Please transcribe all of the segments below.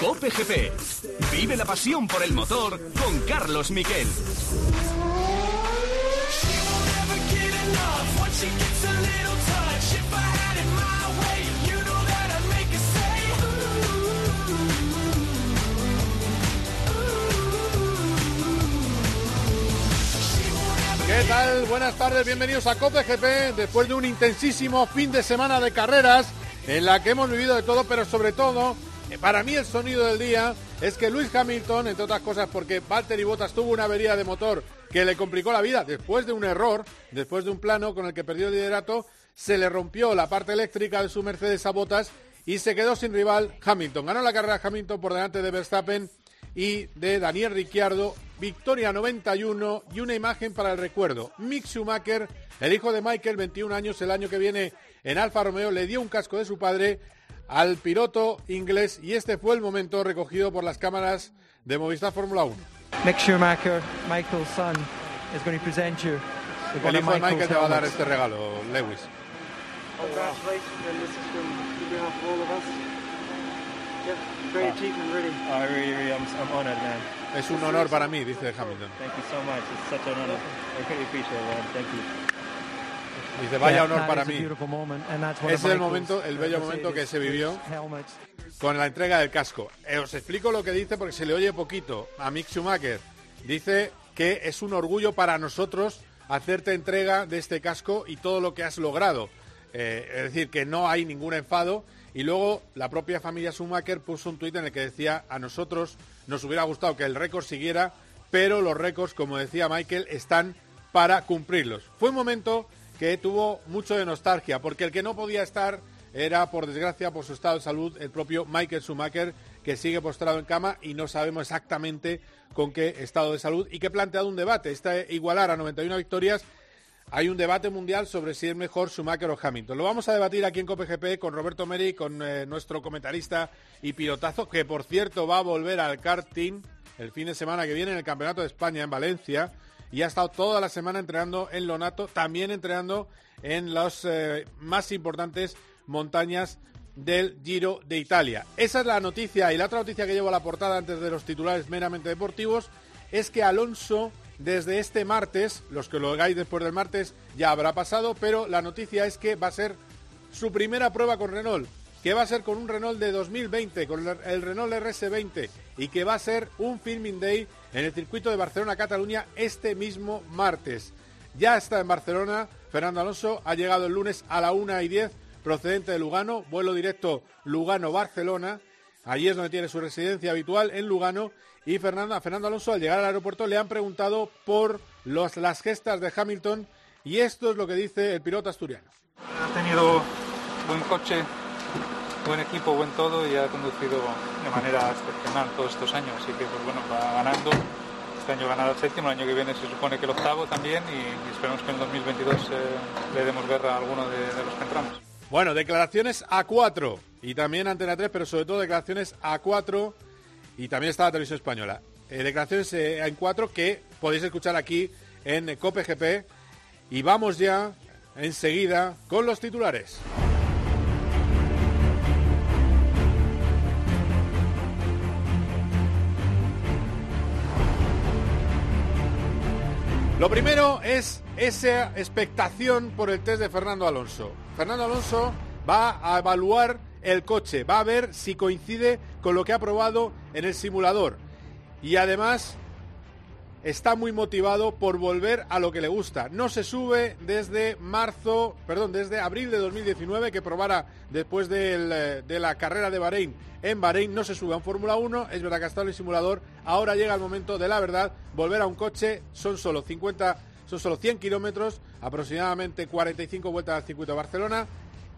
Cope GP. Vive la pasión por el motor con Carlos Miquel. ¿Qué tal? Buenas tardes, bienvenidos a Cope GP después de un intensísimo fin de semana de carreras en la que hemos vivido de todo, pero sobre todo, para mí el sonido del día es que Luis Hamilton, entre otras cosas porque Valtteri Bottas tuvo una avería de motor que le complicó la vida después de un error, después de un plano con el que perdió el liderato, se le rompió la parte eléctrica de su Mercedes a Bottas y se quedó sin rival Hamilton. Ganó la carrera Hamilton por delante de Verstappen y de Daniel Ricciardo Victoria 91 y una imagen para el recuerdo. Mick Schumacher, el hijo de Michael, 21 años, el año que viene en Alfa Romeo, le dio un casco de su padre al piloto inglés y este fue el momento recogido por las cámaras de Movistar Fórmula 1. Mick Schumacher, Michael's son, is going to present you El hijo de Michael te va a dar este regalo, Lewis. Congratulations, and this is from on behalf of all of us. Yeah, great achievement, really. I really, really, I'm, I'm honoured, man. Es un honor para mí, dice Hamilton. Thank you so much. It's such an honour. I really appreciate it, man. Thank you. Dice, vaya honor para mí. one Es el momento, el bello momento que se vivió con la entrega del casco. Eh, os explico lo que dice porque se le oye poquito a Mick Schumacher. Dice que es un orgullo para nosotros hacerte entrega de este casco y todo lo que has logrado. Eh, es decir, que no hay ningún enfado. Y luego la propia familia Schumacher puso un tuit en el que decía a nosotros nos hubiera gustado que el récord siguiera, pero los récords, como decía Michael, están para cumplirlos. Fue un momento que tuvo mucho de nostalgia, porque el que no podía estar era, por desgracia, por su estado de salud, el propio Michael Schumacher, que sigue postrado en cama y no sabemos exactamente con qué estado de salud y que ha planteado un debate. Este igualar a 91 victorias hay un debate mundial sobre si es mejor Schumacher o Hamilton. Lo vamos a debatir aquí en COPGP con Roberto Meri, con eh, nuestro comentarista y pilotazo, que por cierto va a volver al karting el fin de semana que viene en el Campeonato de España en Valencia y ha estado toda la semana entrenando en Lonato, también entrenando en las eh, más importantes montañas del Giro de Italia. Esa es la noticia y la otra noticia que llevo a la portada antes de los titulares meramente deportivos es que Alonso desde este martes, los que lo hagáis después del martes ya habrá pasado, pero la noticia es que va a ser su primera prueba con Renault, que va a ser con un Renault de 2020, con el Renault RS20, y que va a ser un filming day en el circuito de Barcelona-Cataluña este mismo martes. Ya está en Barcelona, Fernando Alonso ha llegado el lunes a la 1 y 10 procedente de Lugano, vuelo directo Lugano-Barcelona, allí es donde tiene su residencia habitual en Lugano, y Fernando, a Fernando Alonso al llegar al aeropuerto le han preguntado por las gestas de Hamilton, y esto es lo que dice el piloto asturiano. Ha tenido buen coche, buen equipo, buen todo y ha conducido de manera excepcional todos estos años. Así que, pues bueno, va ganando. Este año ganará el séptimo, el año que viene se supone que el octavo también y, y esperemos que en el 2022 eh, le demos guerra a alguno de, los que entramos. Bueno, declaraciones a 4 y también Antena 3, pero sobre todo declaraciones a 4 y también está la televisión española. Eh, declaraciones eh, en 4 que podéis escuchar aquí en Cope GP y vamos ya enseguida con los titulares. Lo primero es esa expectación por el test de Fernando Alonso. Fernando Alonso va a evaluar el coche, va a ver si coincide con lo que ha probado en el simulador. Y además está muy motivado por volver a lo que le gusta. No se sube desde marzo, perdón, desde abril de 2019 que probara después del, eh, de la carrera de Bahrein. En Bahrein no se sube a un Fórmula 1, es verdad que ha estado en simulador. Ahora llega el momento de la verdad, volver a un coche, son solo 50, son solo 100 kilómetros, aproximadamente 45 vueltas al circuito de Barcelona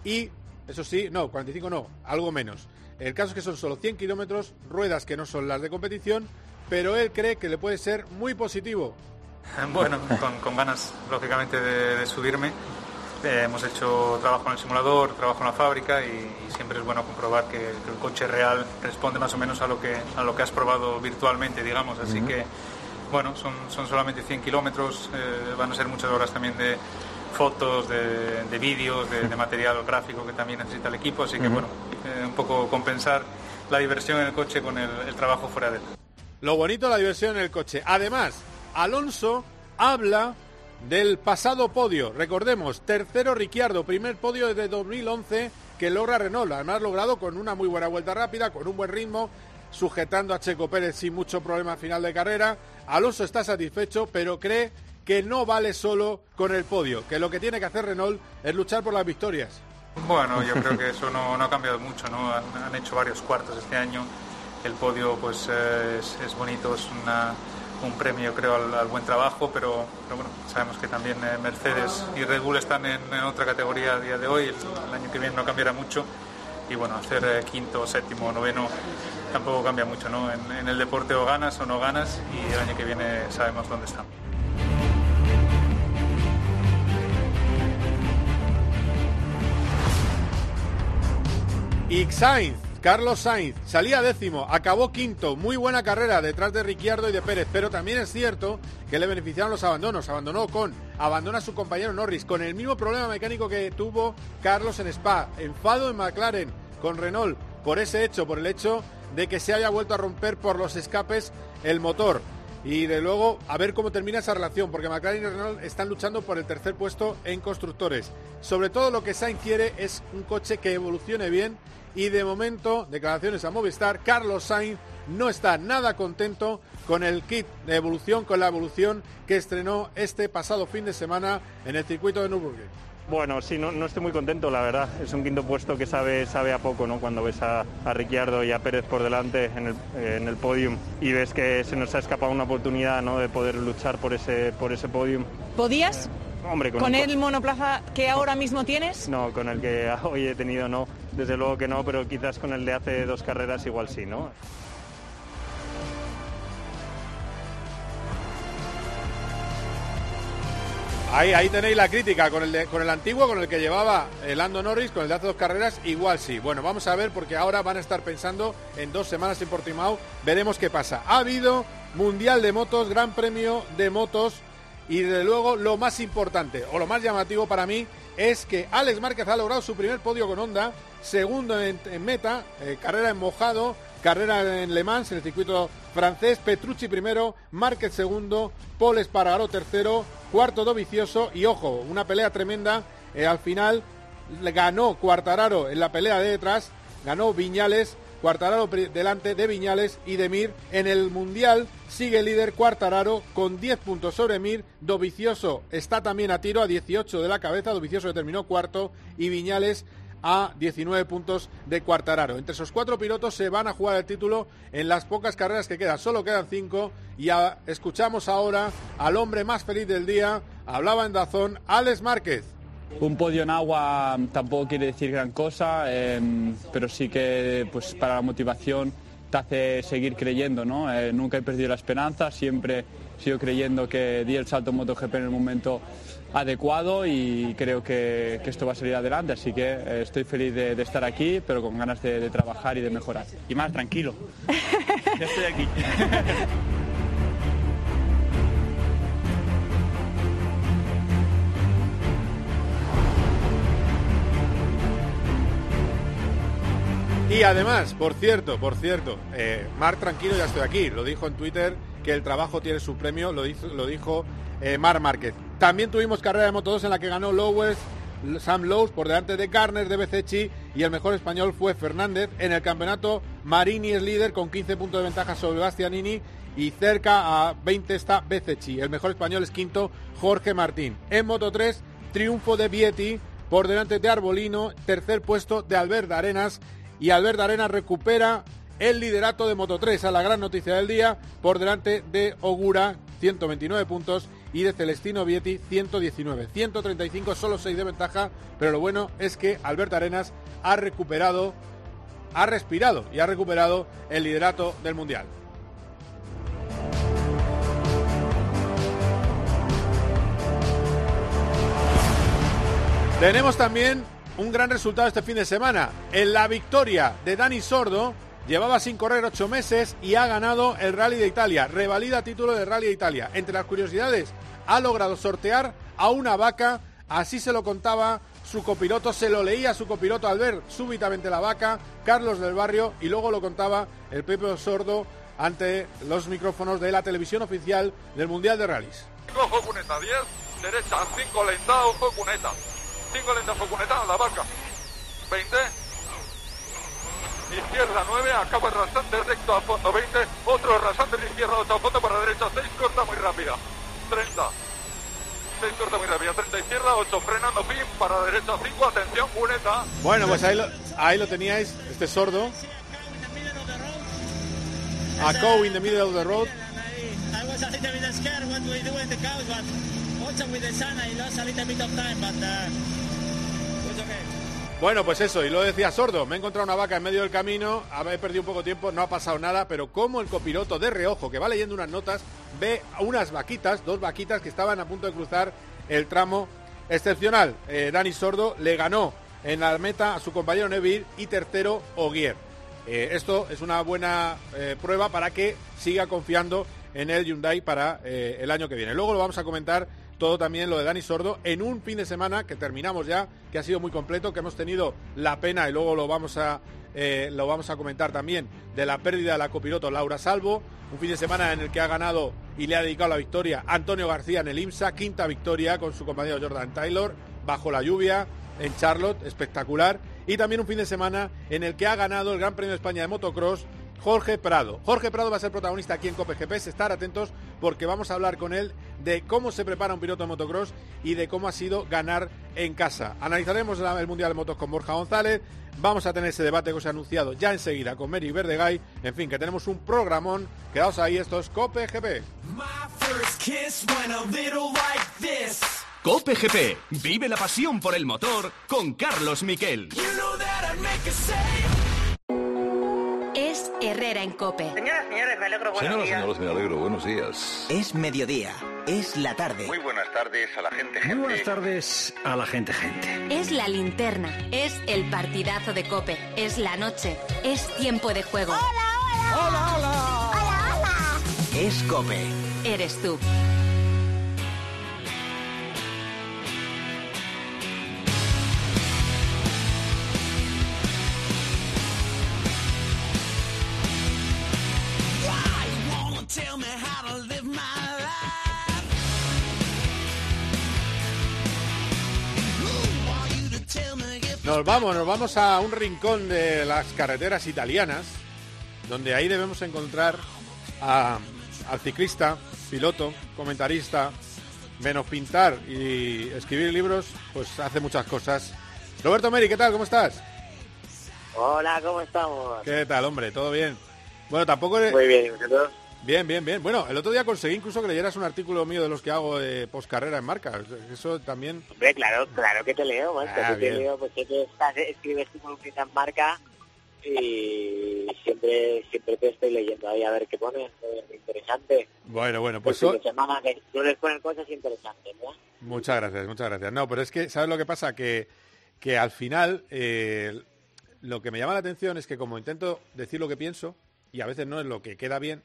y eso sí, no, 45 no, algo menos. El caso es que son solo 100 kilómetros, ruedas que no son las de competición, pero él cree que le puede ser muy positivo. Bueno, con, con ganas, lógicamente, de, de subirme. Eh, hemos hecho trabajo en el simulador, trabajo en la fábrica y, y siempre es bueno comprobar que, que el coche real responde más o menos a lo que, a lo que has probado virtualmente, digamos. Así que, bueno, son, son solamente 100 kilómetros, eh, van a ser muchas horas también de fotos, de, de vídeos, de, de material gráfico que también necesita el equipo. Así que, bueno, eh, un poco compensar la diversión en el coche con el, el trabajo fuera de él. Lo bonito la diversión en el coche. Además, Alonso habla del pasado podio. Recordemos, tercero Ricciardo, primer podio desde 2011 que logra Renault. Además, logrado con una muy buena vuelta rápida, con un buen ritmo, sujetando a Checo Pérez sin mucho problema al final de carrera. Alonso está satisfecho, pero cree que no vale solo con el podio, que lo que tiene que hacer Renault es luchar por las victorias. Bueno, yo creo que eso no, ha cambiado mucho, ¿no? Han hecho varios cuartos este año. El podio, pues, eh, es, bonito, es un premio, creo, al, buen trabajo, pero, bueno, sabemos que también eh, Mercedes y Red Bull están en, otra categoría a día de hoy. El, año que viene no cambiará mucho. Y bueno, hacer eh, quinto, séptimo, noveno tampoco cambia mucho, ¿no? En, el deporte o ganas o no ganas y el año que viene sabemos dónde están. Y Carlos Sainz, salía décimo, acabó quinto, muy buena carrera detrás de Ricciardo y de Pérez, pero también es cierto que le beneficiaron los abandonos, abandonó con, abandona a su compañero Norris, con el mismo problema mecánico que tuvo Carlos en Spa, enfado en McLaren con Renault por ese hecho, por el hecho de que se haya vuelto a romper por los escapes el motor. Y de luego a ver cómo termina esa relación, porque McLaren y Renault están luchando por el tercer puesto en constructores. Sobre todo lo que Sainz quiere es un coche que evolucione bien y de momento, declaraciones a Movistar, Carlos Sainz no está nada contento con el kit de evolución, con la evolución que estrenó este pasado fin de semana en el circuito de Nürburgring. Bueno, sí, no, no, estoy muy contento, la verdad. Es un quinto puesto que sabe, sabe a poco, ¿no? Cuando ves a, a Ricciardo y a Pérez por delante en el, eh, en el podium y ves que se nos ha escapado una oportunidad, ¿no? De poder luchar por ese, por ese podium. ¿Podías? Eh, hombre, con, ¿Con el, el monoplaza que ahora mismo tienes? No, con el que hoy he tenido no. Desde luego que no, pero quizás con el de hace dos carreras igual sí, ¿no? Ahí, ahí tenéis la crítica, con el, con el antiguo, con el que llevaba el Lando Norris, con el de hace dos carreras, igual sí. Bueno, vamos a ver porque ahora van a estar pensando en dos semanas en Portimao, veremos qué pasa. Ha habido Mundial de Motos, Gran Premio de Motos y desde luego lo más importante o lo más llamativo para mí es que Alex Márquez ha logrado su primer podio con Honda, segundo en, en meta, eh, carrera en mojado, carrera en Le Mans, en el circuito francés, Petrucci primero, Márquez segundo, Paul Espargaró tercero, cuarto Dovicioso y ojo, una pelea tremenda, eh, al final ganó Cuartararo en la pelea de detrás, ganó Viñales, Cuartararo delante de Viñales y de Mir. En el Mundial sigue líder Cuartararo con 10 puntos sobre Mir. Dovicioso está también a tiro a 18 de la cabeza. Dovicioso que terminó cuarto y Viñales a 19 puntos de Cuartararo. Entre esos cuatro pilotos se van a jugar el título en las pocas carreras que quedan. Solo quedan cinco y escuchamos ahora al hombre más feliz del día. Hablaba en Dazón, Alex Márquez. Un podio en agua tampoco quiere decir gran cosa, eh, pero sí que pues para la motivación te hace seguir creyendo, ¿no? Eh, nunca he perdido la esperanza, siempre sigo creyendo que di el salto en MotoGP en el momento adecuado y creo que, que, esto va a salir adelante, así que eh, estoy feliz de, de, estar aquí, pero con ganas de, de, trabajar y de mejorar. Y más tranquilo, ya estoy aquí. Y además, por cierto, por cierto, eh, Marc tranquilo, ya estoy aquí. Lo dijo en Twitter que el trabajo tiene su premio, lo, hizo, lo dijo eh, Marc Márquez. También tuvimos carrera de Moto 2 en la que ganó Lowes, Sam Lowe por delante de Garner, de Bececchi y el mejor español fue Fernández. En el campeonato, Marini es líder con 15 puntos de ventaja sobre Bastianini y cerca a 20 está Bececchi. El mejor español es quinto, Jorge Martín. En Moto 3, triunfo de Vietti por delante de Arbolino, tercer puesto de Albert Arenas y Albert Arenas recupera el liderato de Moto 3 a la gran noticia del día por delante de Ogura 129 puntos y de Celestino Vietti 119 135 solo 6 de ventaja pero lo bueno es que Albert Arenas ha recuperado ha respirado y ha recuperado el liderato del mundial. Tenemos también un gran resultado este fin de semana. En la victoria de Dani Sordo, llevaba sin correr ocho meses y ha ganado el Rally de Italia. Revalida título de Rally de Italia. Entre las curiosidades, ha logrado sortear a una vaca, así se lo contaba su copiloto, se lo leía su copiloto al ver súbitamente la vaca, Carlos del Barrio, y luego lo contaba el Pepe Sordo ante los micrófonos de la televisión oficial del Mundial de Rallys. Ojo cuneta, 10, derecha, 5 lenta, ojo cuneta. 5 lenta, ojo cuneta, la vaca. 20. Izquierda 9, acaba el rasante recto a fondo 20, otro rasante de izquierda 8 a fondo para derecha 6, corta muy rápida. 30. 6 corta muy rápida, 30 izquierda, 8 frenando fin para derecha 5, atención, cuneta. Bueno, pues ahí lo, ahí lo teníais, este sordo. A cow in the middle of the road. I was a little bit scared what we do in the cows, but also with the sun I lost a little bit of time, but uh. Bueno, pues eso, y lo decía Sordo, me he encontrado una vaca en medio del camino, he perdido un poco de tiempo, no ha pasado nada, pero como el copiloto de reojo, que va leyendo unas notas, ve unas vaquitas, dos vaquitas que estaban a punto de cruzar el tramo excepcional. Eh, Dani Sordo le ganó en la meta a su compañero Neville y tercero Ogier. Eh, esto es una buena eh, prueba para que siga confiando en el Hyundai para el año que viene. Luego lo vamos a comentar todo también lo de Dani Sordo en un fin de semana que terminamos ya, que ha sido muy completo, que hemos tenido la pena y luego lo vamos a lo vamos a comentar también de la pérdida de la copiloto Laura Salvo, un fin de semana en el que ha ganado y le ha dedicado la victoria Antonio García en el IMSA, quinta victoria con su compañero Jordan Taylor bajo la lluvia en Charlotte, espectacular. Y también un fin de semana en el que ha ganado el Gran Premio de España de Motocross Jorge Prado. Jorge Prado va a ser protagonista aquí en Cope GPS, estar atentos porque vamos a hablar con él de cómo se prepara un piloto de motocross y de cómo ha sido ganar en casa. Analizaremos el Mundial de Motos con Borja González, vamos a tener ese debate que os he anunciado ya enseguida con Mary Verdegay, en fin, que tenemos un programón, quedaos ahí, esto es Cope GP. Cope GP, vive la pasión por el motor con Carlos Miquel. Herrera en Cope. Señoras, señores, me alegro, buenos Señoras, días. señores, me alegro, buenos días. Es mediodía, es la tarde. Muy buenas tardes a la gente, gente. Muy buenas tardes a la gente, gente. Es la linterna, es el partidazo de Cope, es la noche, es tiempo de juego. ¡Hola, hola! ¡Hola, hola! Es Cope. Eres tú. Nos vamos, nos vamos a un rincón de las carreteras italianas, donde ahí debemos encontrar a- al ciclista, piloto, comentarista, menos pintar y escribir libros, pues hace muchas cosas. Roberto Meri, ¿qué tal? ¿Cómo estás? Hola, ¿cómo estamos? ¿Qué tal, hombre? ¿Todo bien? Bueno, tampoco eres... Muy bien, ¿y vosotros? Bien, bien, bien. Bueno, el otro día conseguí incluso que leyeras un artículo mío de los que hago de poscarrera en marca. Eso también... Hombre, claro, claro que te leo, macho, Ah, te leo, pues sé que estás, escribes tu columnita en marca y siempre siempre te estoy leyendo ahí a ver qué pones, interesante. Bueno, bueno, pues... Pues so- semana que sueles poner cosas interesantes, ¿no? Muchas gracias, muchas gracias. No, pero es que, ¿sabes lo que pasa? Que, que al final eh, lo que me llama la atención es que como intento decir lo que pienso, y a veces no es lo que queda bien,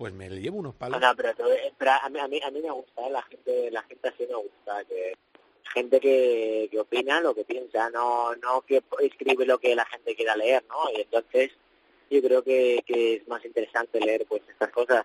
pues me llevo unos No, palos. no, pero, todo- eh, pero a, mí, a, mí, a mí me gusta, ¿eh? la gente la gente así me gusta, que gente que, que opina lo que piensa, no no que escribe lo que la gente quiera leer, ¿no? Y entonces yo creo que, que es más interesante leer pues estas cosas.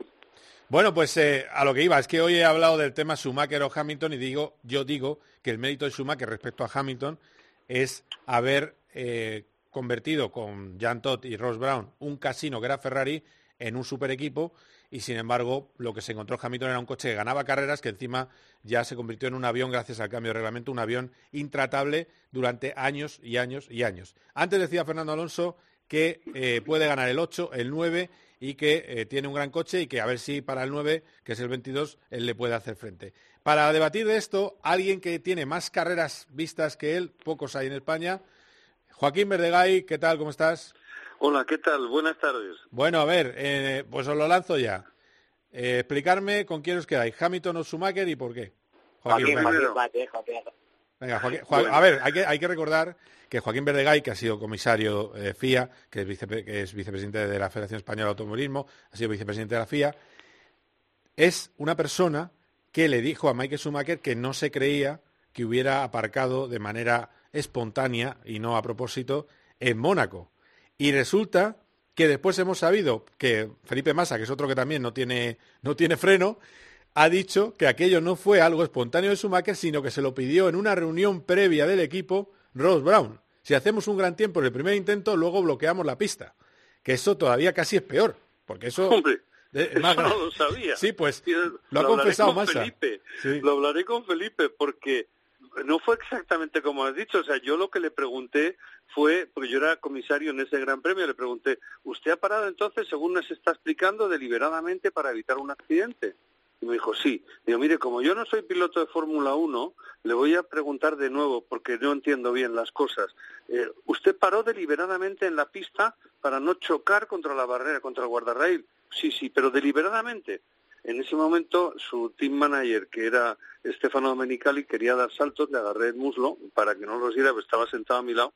Bueno, pues eh, a lo que iba, es que hoy he hablado del tema Schumacher o Hamilton y digo, yo digo que el mérito de Schumacher respecto a Hamilton es haber eh, convertido con Jan Todt y Ross Brown un casino que era Ferrari en un super equipo y sin embargo lo que se encontró Hamilton era un coche que ganaba carreras que encima ya se convirtió en un avión gracias al cambio de reglamento, un avión intratable durante años y años y años. Antes decía Fernando Alonso que eh, puede ganar el 8, el 9 y que eh, tiene un gran coche y que a ver si para el 9, que es el 22, él le puede hacer frente. Para debatir de esto, alguien que tiene más carreras vistas que él, pocos hay en España, Joaquín Verdegay, ¿qué tal? ¿Cómo estás? Hola, ¿qué tal? Buenas tardes. Bueno, a ver, eh, pues os lo lanzo ya. Eh, explicarme con quién os quedáis, Hamilton o Schumacher y por qué. Joaquín. Joaquín. Venga, Joaquín- a ver, hay que, hay que recordar que Joaquín Verdegay, que ha sido comisario eh, FIA, que es, que es vicepresidente de la Federación Española de Automovilismo, ha sido vicepresidente de la FIA, es una persona que le dijo a Michael Schumacher que no se creía que hubiera aparcado de manera espontánea y no a propósito en Mónaco. Y resulta que después hemos sabido que Felipe Massa, que es otro que también no tiene, no tiene freno, ha dicho que aquello no fue algo espontáneo de Schumacher, sino que se lo pidió en una reunión previa del equipo Ross Brown. Si hacemos un gran tiempo en el primer intento, luego bloqueamos la pista. Que eso todavía casi es peor, porque eso... Hombre, eso no lo sabía. Sí, pues eh, lo ha confesado con Massa. Felipe. Sí. Lo hablaré con Felipe porque no fue exactamente como has dicho. O sea, yo lo que le pregunté fue, porque yo era comisario en ese Gran Premio, le pregunté, ¿usted ha parado entonces, según nos está explicando, deliberadamente para evitar un accidente? Y me dijo, sí. Digo, mire, como yo no soy piloto de Fórmula 1, le voy a preguntar de nuevo, porque no entiendo bien las cosas. Eh, ¿Usted paró deliberadamente en la pista para no chocar contra la barrera, contra el guardarrail? Sí, sí, pero deliberadamente. En ese momento, su team manager, que era Stefano Domenicali, quería dar saltos, le agarré el muslo para que no los diera, pues estaba sentado a mi lado.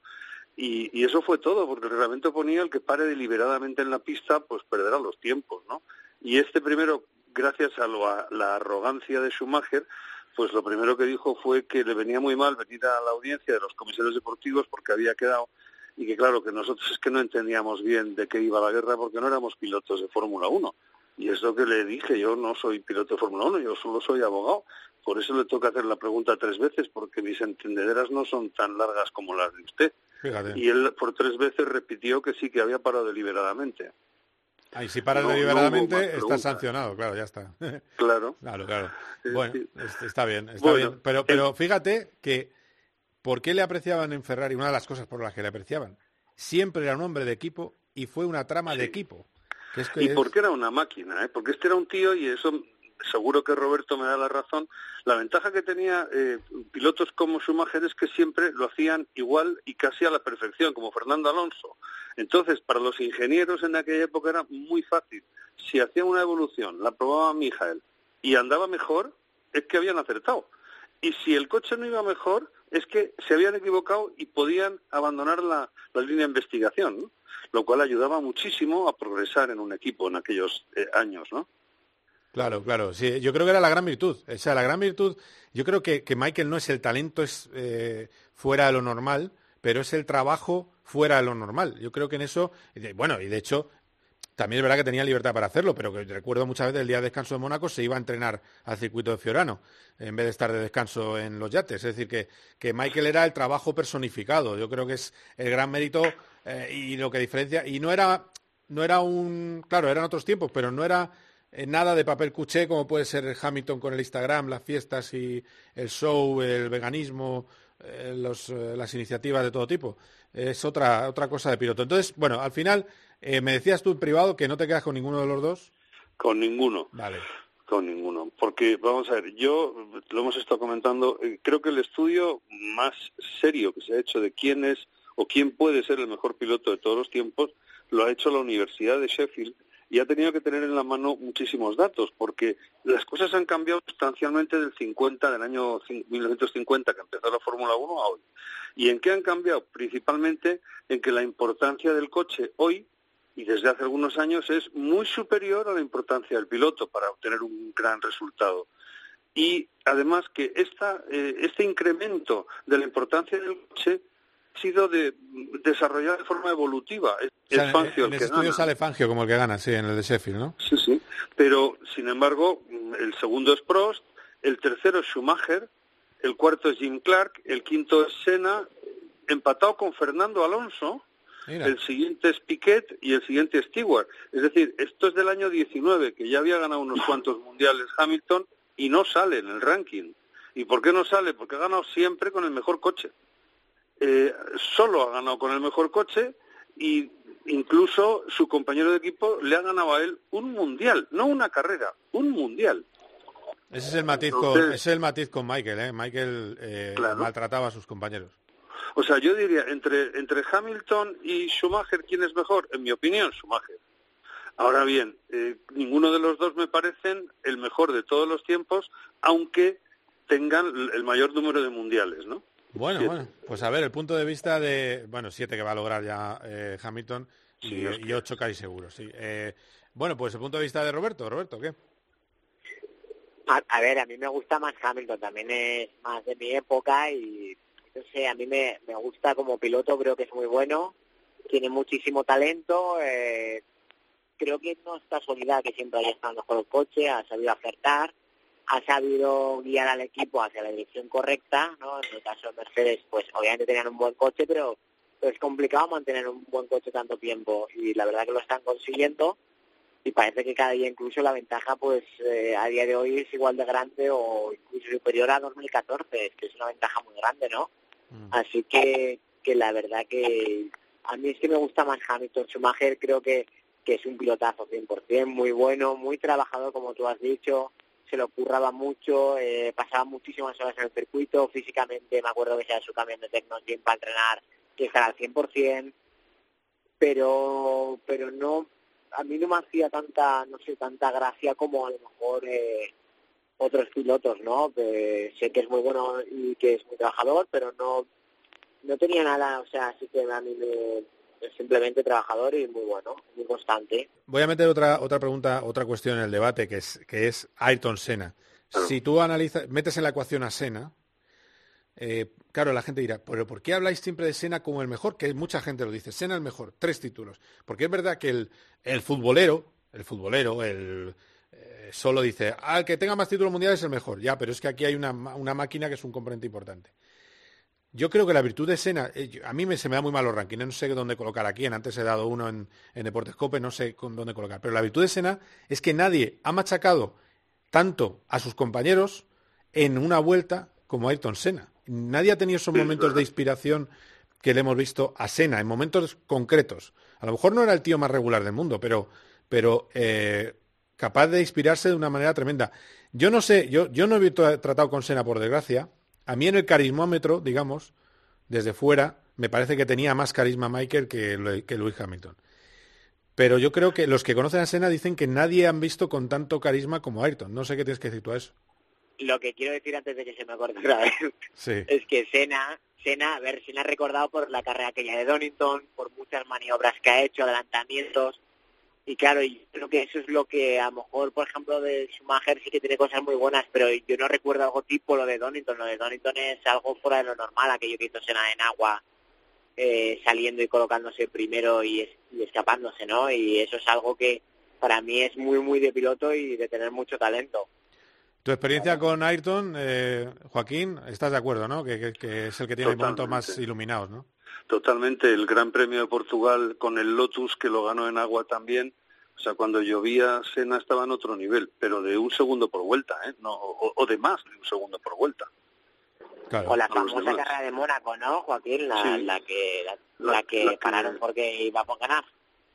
Y, eso fue todo, porque el reglamento ponía el que pare deliberadamente en la pista, pues perderá los tiempos, ¿no? Y este primero, gracias a, lo- a la arrogancia de Schumacher, pues lo primero que dijo fue que le venía muy mal venir a la audiencia de los comisarios deportivos porque había quedado y que claro que nosotros es que no entendíamos bien de qué iba la guerra porque no éramos pilotos de Fórmula 1. Y es lo que le dije, yo no soy piloto de Fórmula 1, yo solo soy abogado. Por eso le toca hacer la pregunta tres veces, porque mis entendederas no son tan largas como las de usted. Fíjate. Y él por tres veces repitió que sí, que había parado deliberadamente. Ahí si paras No- no deliberadamente, más estás sancionado, claro, ya está. Claro. Claro, claro. Bueno, está bien, está Bueno, bien. Pero, pero fíjate que, ¿por qué le apreciaban en Ferrari? Una de las cosas por las que le apreciaban. Siempre era un hombre de equipo y fue una trama de equipo. Que es que Y es- porque era una máquina, ¿eh? porque este era un tío, y eso seguro que Roberto me da la razón, la ventaja que tenía eh, pilotos como Schumacher es que siempre lo hacían igual y casi a la perfección, como Fernando Alonso. Entonces, para los ingenieros en aquella época era muy fácil. Si hacían una evolución, la probaba Michael y andaba mejor, es que habían acertado. Y si el coche no iba mejor, es que se habían equivocado y podían abandonar la, la línea de investigación, lo cual ayudaba muchísimo a progresar en un equipo en aquellos eh, años, ¿no? Claro, claro. Sí, yo creo que era la gran virtud. O sea, la gran virtud, yo creo que, que Michael no es el talento es eh, fuera de lo normal, pero es el trabajo fuera de lo normal. Yo creo que en eso, bueno, y de hecho, también es verdad que tenía libertad para hacerlo, pero que recuerdo muchas veces el día de descanso de Mónaco se iba a entrenar al circuito de Fiorano en vez de estar de descanso en los yates. Es decir, que, que Michael era el trabajo personificado. Yo creo que es el gran mérito eh, y lo que diferencia. Y no era, no era un. Claro, eran otros tiempos, pero no era eh, nada de papel cuché como puede ser Hamilton con el Instagram, las fiestas y el show, el veganismo, eh, los, las iniciativas de todo tipo. Es otra, otra cosa de piloto. Entonces, bueno, al final, eh, me decías tú en privado que no te quedas con ninguno de los dos. Con ninguno. Vale. Con ninguno. Porque, vamos a ver, yo, lo hemos estado comentando, eh, creo que el estudio más serio que se ha hecho de quién es o quién puede ser el mejor piloto de todos los tiempos, lo ha hecho la Universidad de Sheffield y ha tenido que tener en la mano muchísimos datos, porque las cosas han cambiado sustancialmente del 50, del año cin- 1950, que empezó la Fórmula 1, a hoy. ¿Y en qué han cambiado? Principalmente en que la importancia del coche hoy y desde hace algunos años es muy superior a la importancia del piloto para obtener un gran resultado. Y además que esta, eh, este incremento de la importancia del coche ha sido de, desarrollado de forma evolutiva. Es, O sea, es Fangio en el el que estudio gana. sale Fangio como el que gana, sí, en el de Sheffield, ¿no? Sí, sí. Pero, sin embargo, el segundo es Prost, el tercero es Schumacher, el cuarto es Jim Clark, el quinto es Senna, empatado con Fernando Alonso, Mira. el siguiente es Piquet y el siguiente es Stewart. Es decir, esto es del año 19, que ya había ganado unos cuantos mundiales Hamilton y no sale en el ranking. ¿Y por qué no sale? Porque ha ganado siempre con el mejor coche. Eh, solo ha ganado con el mejor coche y incluso su compañero de equipo le ha ganado a él un mundial, no una carrera, un mundial. Ese es el matiz con, ese es el matiz con Michael, ¿eh? Michael eh, Claro. maltrataba a sus compañeros. O sea, yo diría, entre, entre Hamilton y Schumacher, ¿quién es mejor? En mi opinión, Schumacher. Ahora bien, eh, ninguno de los dos me parecen el mejor de todos los tiempos, aunque tengan el mayor número de mundiales, ¿no? Bueno, Siete. bueno, pues a ver, el punto de vista de, bueno, siete que va a lograr ya eh, Hamilton y, Sí, y ocho casi seguro, sí. Eh, bueno, pues el punto de vista de Roberto, Roberto, ¿qué? A, a ver, a mí me gusta más Hamilton, también es más de mi época y no sé, a mí me, me gusta como piloto, creo que es muy bueno, tiene muchísimo talento, eh, creo que no es casualidad que siempre haya estado mejor el coche, ha sabido acertar, ha sabido guiar al equipo hacia la dirección correcta, ¿no? En el caso de Mercedes, pues obviamente tenían un buen coche, pero, es complicado mantener un buen coche tanto tiempo y la verdad que lo están consiguiendo y parece que cada día incluso la ventaja pues eh, a día de hoy es igual de grande o incluso superior a 2014, es que es una ventaja muy grande, ¿no? Así que, que la verdad que a mí es que me gusta más Hamilton Schumacher, creo que, que es un pilotazo 100%, muy bueno, muy trabajador como tú has dicho, se lo curraba mucho, eh, pasaba muchísimas horas en el circuito, físicamente me acuerdo que sea su camión de Tecnogym para entrenar, que estará al 100%, pero, pero no, a mí no me hacía tanta, no sé, tanta gracia como a lo mejor eh, otros pilotos, ¿no? Que sé que es muy bueno y que es muy trabajador, pero no, no tenía nada, o sea, sí que a mí me, es simplemente trabajador y muy bueno, muy constante. Voy a meter otra otra pregunta, otra cuestión en el debate que es que es Ayrton Senna. Si tú analizas, metes en la ecuación a Senna, eh, claro, la gente dirá, pero ¿por qué habláis siempre de Senna como el mejor? Que mucha gente lo dice, Senna el mejor, tres títulos. Porque es verdad que el, el futbolero, el futbolero, el eh, solo dice, al que tenga más títulos mundiales es el mejor. Ya, pero es que aquí hay una, una máquina que es un componente importante. Yo creo que la virtud de Sena, eh, a mí me, se me da muy mal los rankings, no sé dónde colocar a quién, antes he dado uno en, en Deportes Cope, no sé con dónde colocar, pero la virtud de Sena es que nadie ha machacado tanto a sus compañeros en una vuelta como Ayrton Senna. Nadie ha tenido esos momentos de inspiración que le hemos visto a Senna, en momentos concretos. A lo mejor no era el tío más regular del mundo, pero, pero eh, capaz de inspirarse de una manera tremenda. Yo no sé, yo, yo no he tratado con Senna, por desgracia, a mí en el carismómetro, digamos, desde fuera, me parece que tenía más carisma Michael que, que Lewis Hamilton. Pero yo creo que los que conocen a Senna dicen que nadie han visto con tanto carisma como Ayrton. No sé qué tienes que decir tú a eso. Lo que quiero decir antes de que se me corte otra vez Sí. es que Senna, Senna, a ver, Senna ha recordado por la carrera aquella de Donington, por muchas maniobras que ha hecho, adelantamientos, y claro, yo creo que eso es lo que a lo mejor, por ejemplo, de Schumacher sí que tiene cosas muy buenas, pero yo no recuerdo algo tipo lo de Donington. Lo de Donington es algo fuera de lo normal, aquello que hizo Senna en agua, eh, saliendo y colocándose primero y, es- y escapándose, ¿no? Y eso es algo que para mí es muy, muy de piloto y de tener mucho talento. Tu experiencia con Ayrton, eh, Joaquín, estás de acuerdo, ¿no? Que, que- que es el que tiene momentos más Totalmente. iluminados, ¿no? Totalmente, el Gran Premio de Portugal con el Lotus que lo ganó en agua también. O sea, cuando llovía, Senna estaba en otro nivel, pero de un segundo por vuelta, ¿eh? No, o, o de más de un segundo por vuelta. O la famosa carrera de Mónaco, ¿no, Joaquín? La, Sí. la que, la, La- la que la que- pararon porque iba a ganar.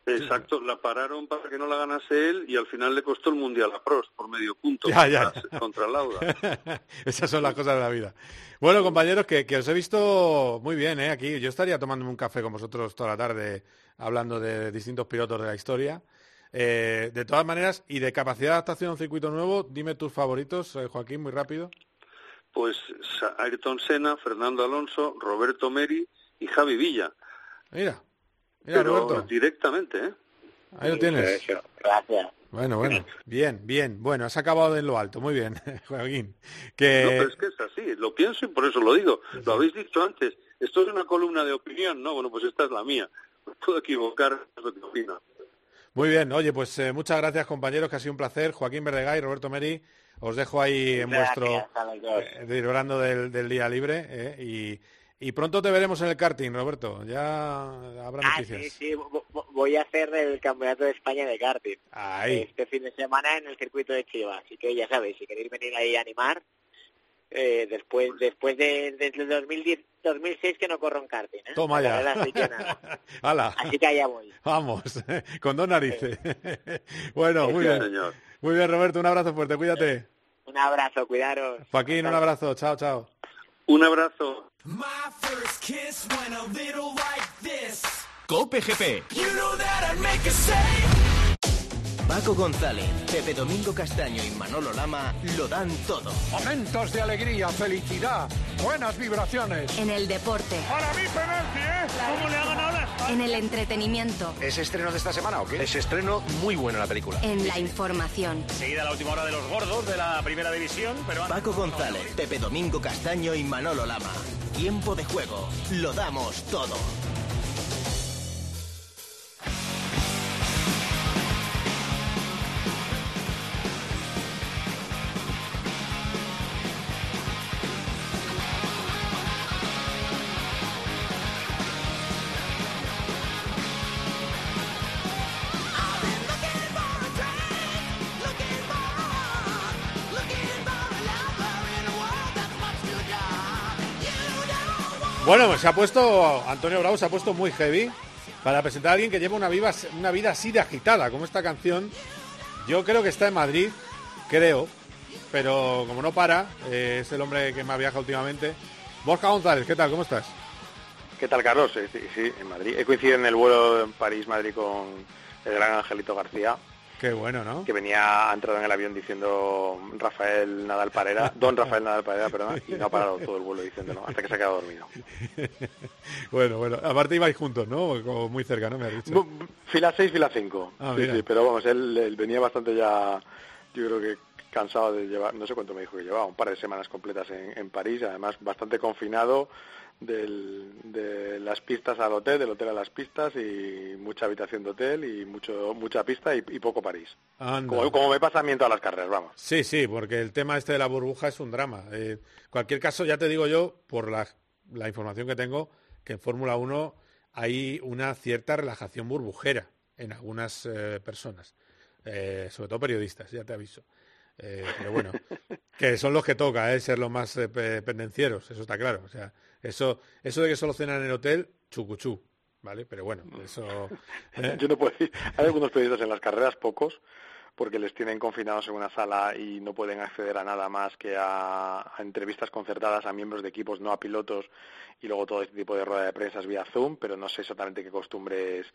Exacto, la pararon para que no la ganase él y al final le costó el Mundial a Prost por medio punto Ya, ya, contra, Lauda. Esas son las cosas de la vida. Bueno, compañeros, que, que os he visto muy bien, ¿eh? Aquí yo estaría tomándome un café con vosotros toda la tarde hablando de distintos pilotos de la historia. Eh, de todas maneras, y de capacidad de adaptación a un circuito nuevo, dime tus favoritos, eh, Joaquín, muy rápido. Pues Ayrton Senna, Fernando Alonso, Roberto Meri y Javi Villa. Mira, mira, Pero Roberto, directamente, ¿eh? ahí lo tienes. Gracias. Bueno, bueno, bien, bien. Bueno, has acabado en lo alto, muy bien, Joaquín. Que... No, pero es que es así, lo pienso y por eso lo digo. Lo habéis dicho antes, esto es una columna de opinión, ¿no? Bueno, pues esta es la mía. Me puedo equivocar, es lo que opino. Muy bien, oye, pues eh, muchas gracias compañeros, que ha sido un placer. Joaquín Verdegay, Roberto Meri, os dejo ahí en Gracias vuestro, eh, celebrando del, del día libre. eh, y, y pronto te veremos en el karting, Roberto. Ya habrá Ah, noticias. sí, sí, vo- vo- voy a hacer el Campeonato de España de karting. Ahí. Este fin de semana en el circuito de Chiva. Así que ya sabéis, si queréis venir ahí a animar, eh, después después de, desde el 2010, 2006 que no corro en karting. ¿eh? Toma ya. carrera, así que nada. Hala. Así que allá voy. Vamos, con dos narices. bueno, muy Sí, bien. señor. Muy bien, Roberto, un abrazo fuerte, cuídate. Un abrazo, cuidaros. Joaquín, un abrazo, chao, chao. Un abrazo. Cope GP. Paco González, Pepe Domingo Castaño y Manolo Lama lo dan todo. Momentos de alegría, felicidad, buenas vibraciones. En el deporte. Para mí penalti, ¿eh? ¿Cómo le hagan ahora? En el entretenimiento. ¿Es estreno de esta semana o qué? Es estreno muy bueno la película. En la información. Seguida la última hora de los gordos de la primera división, pero... Paco González, Pepe Domingo Castaño y Manolo Lama. Tiempo de juego. Lo damos todo. Bueno, se ha puesto, Antonio Bravo se ha puesto muy heavy para presentar a alguien que lleva una, una vida así de agitada, como esta canción. Yo creo que está en Madrid, creo, pero como no para, eh, es el hombre que más viaja últimamente. Borja González, ¿qué tal? ¿Cómo estás? ¿Qué tal, Carlos? Sí, sí, sí, en Madrid. He coincidido en el vuelo en París-Madrid con el gran Angelito García. Qué bueno, ¿no? Que venía, ha entrado en el avión diciendo Rafael Nadal Parera, don Rafael Nadal Parera, perdón, y no ha parado todo el vuelo diciéndolo, hasta que se ha quedado dormido. bueno, bueno, aparte ibais juntos, ¿no? Como muy cerca, ¿no? Me has dicho. Fila 6, fila 5. Ah, sí, sí, pero vamos, él, él venía bastante ya, yo creo que cansado de llevar, no sé cuánto me dijo que llevaba, un par de semanas completas en, en París, además bastante confinado del- de las pistas al hotel, del hotel a las pistas y mucha habitación de hotel y mucho mucha pista y, y poco París. Como, como me pasa a mí en todas las carreras, vamos. Sí, sí, porque el tema este de la burbuja es un drama. Eh, cualquier caso, ya te digo yo, por la, la información que tengo, que en Fórmula 1 hay una cierta relajación burbujera en algunas eh, personas, eh, sobre todo periodistas, ya te aviso. Eh, pero bueno, que son los que toca, eh, ser los más eh, pe- pendencieros, eso está claro. O sea, eso, eso de que solo cenan en el hotel, chucuchú, ¿vale? Pero bueno, eso... eh, Yo no puedo decir, hay algunos periodistas en las carreras, pocos, porque les tienen confinados en una sala y no pueden acceder a nada más que a, a entrevistas concertadas a miembros de equipos, no a pilotos, y luego todo este tipo de rueda de prensa vía Zoom, pero no sé exactamente qué costumbres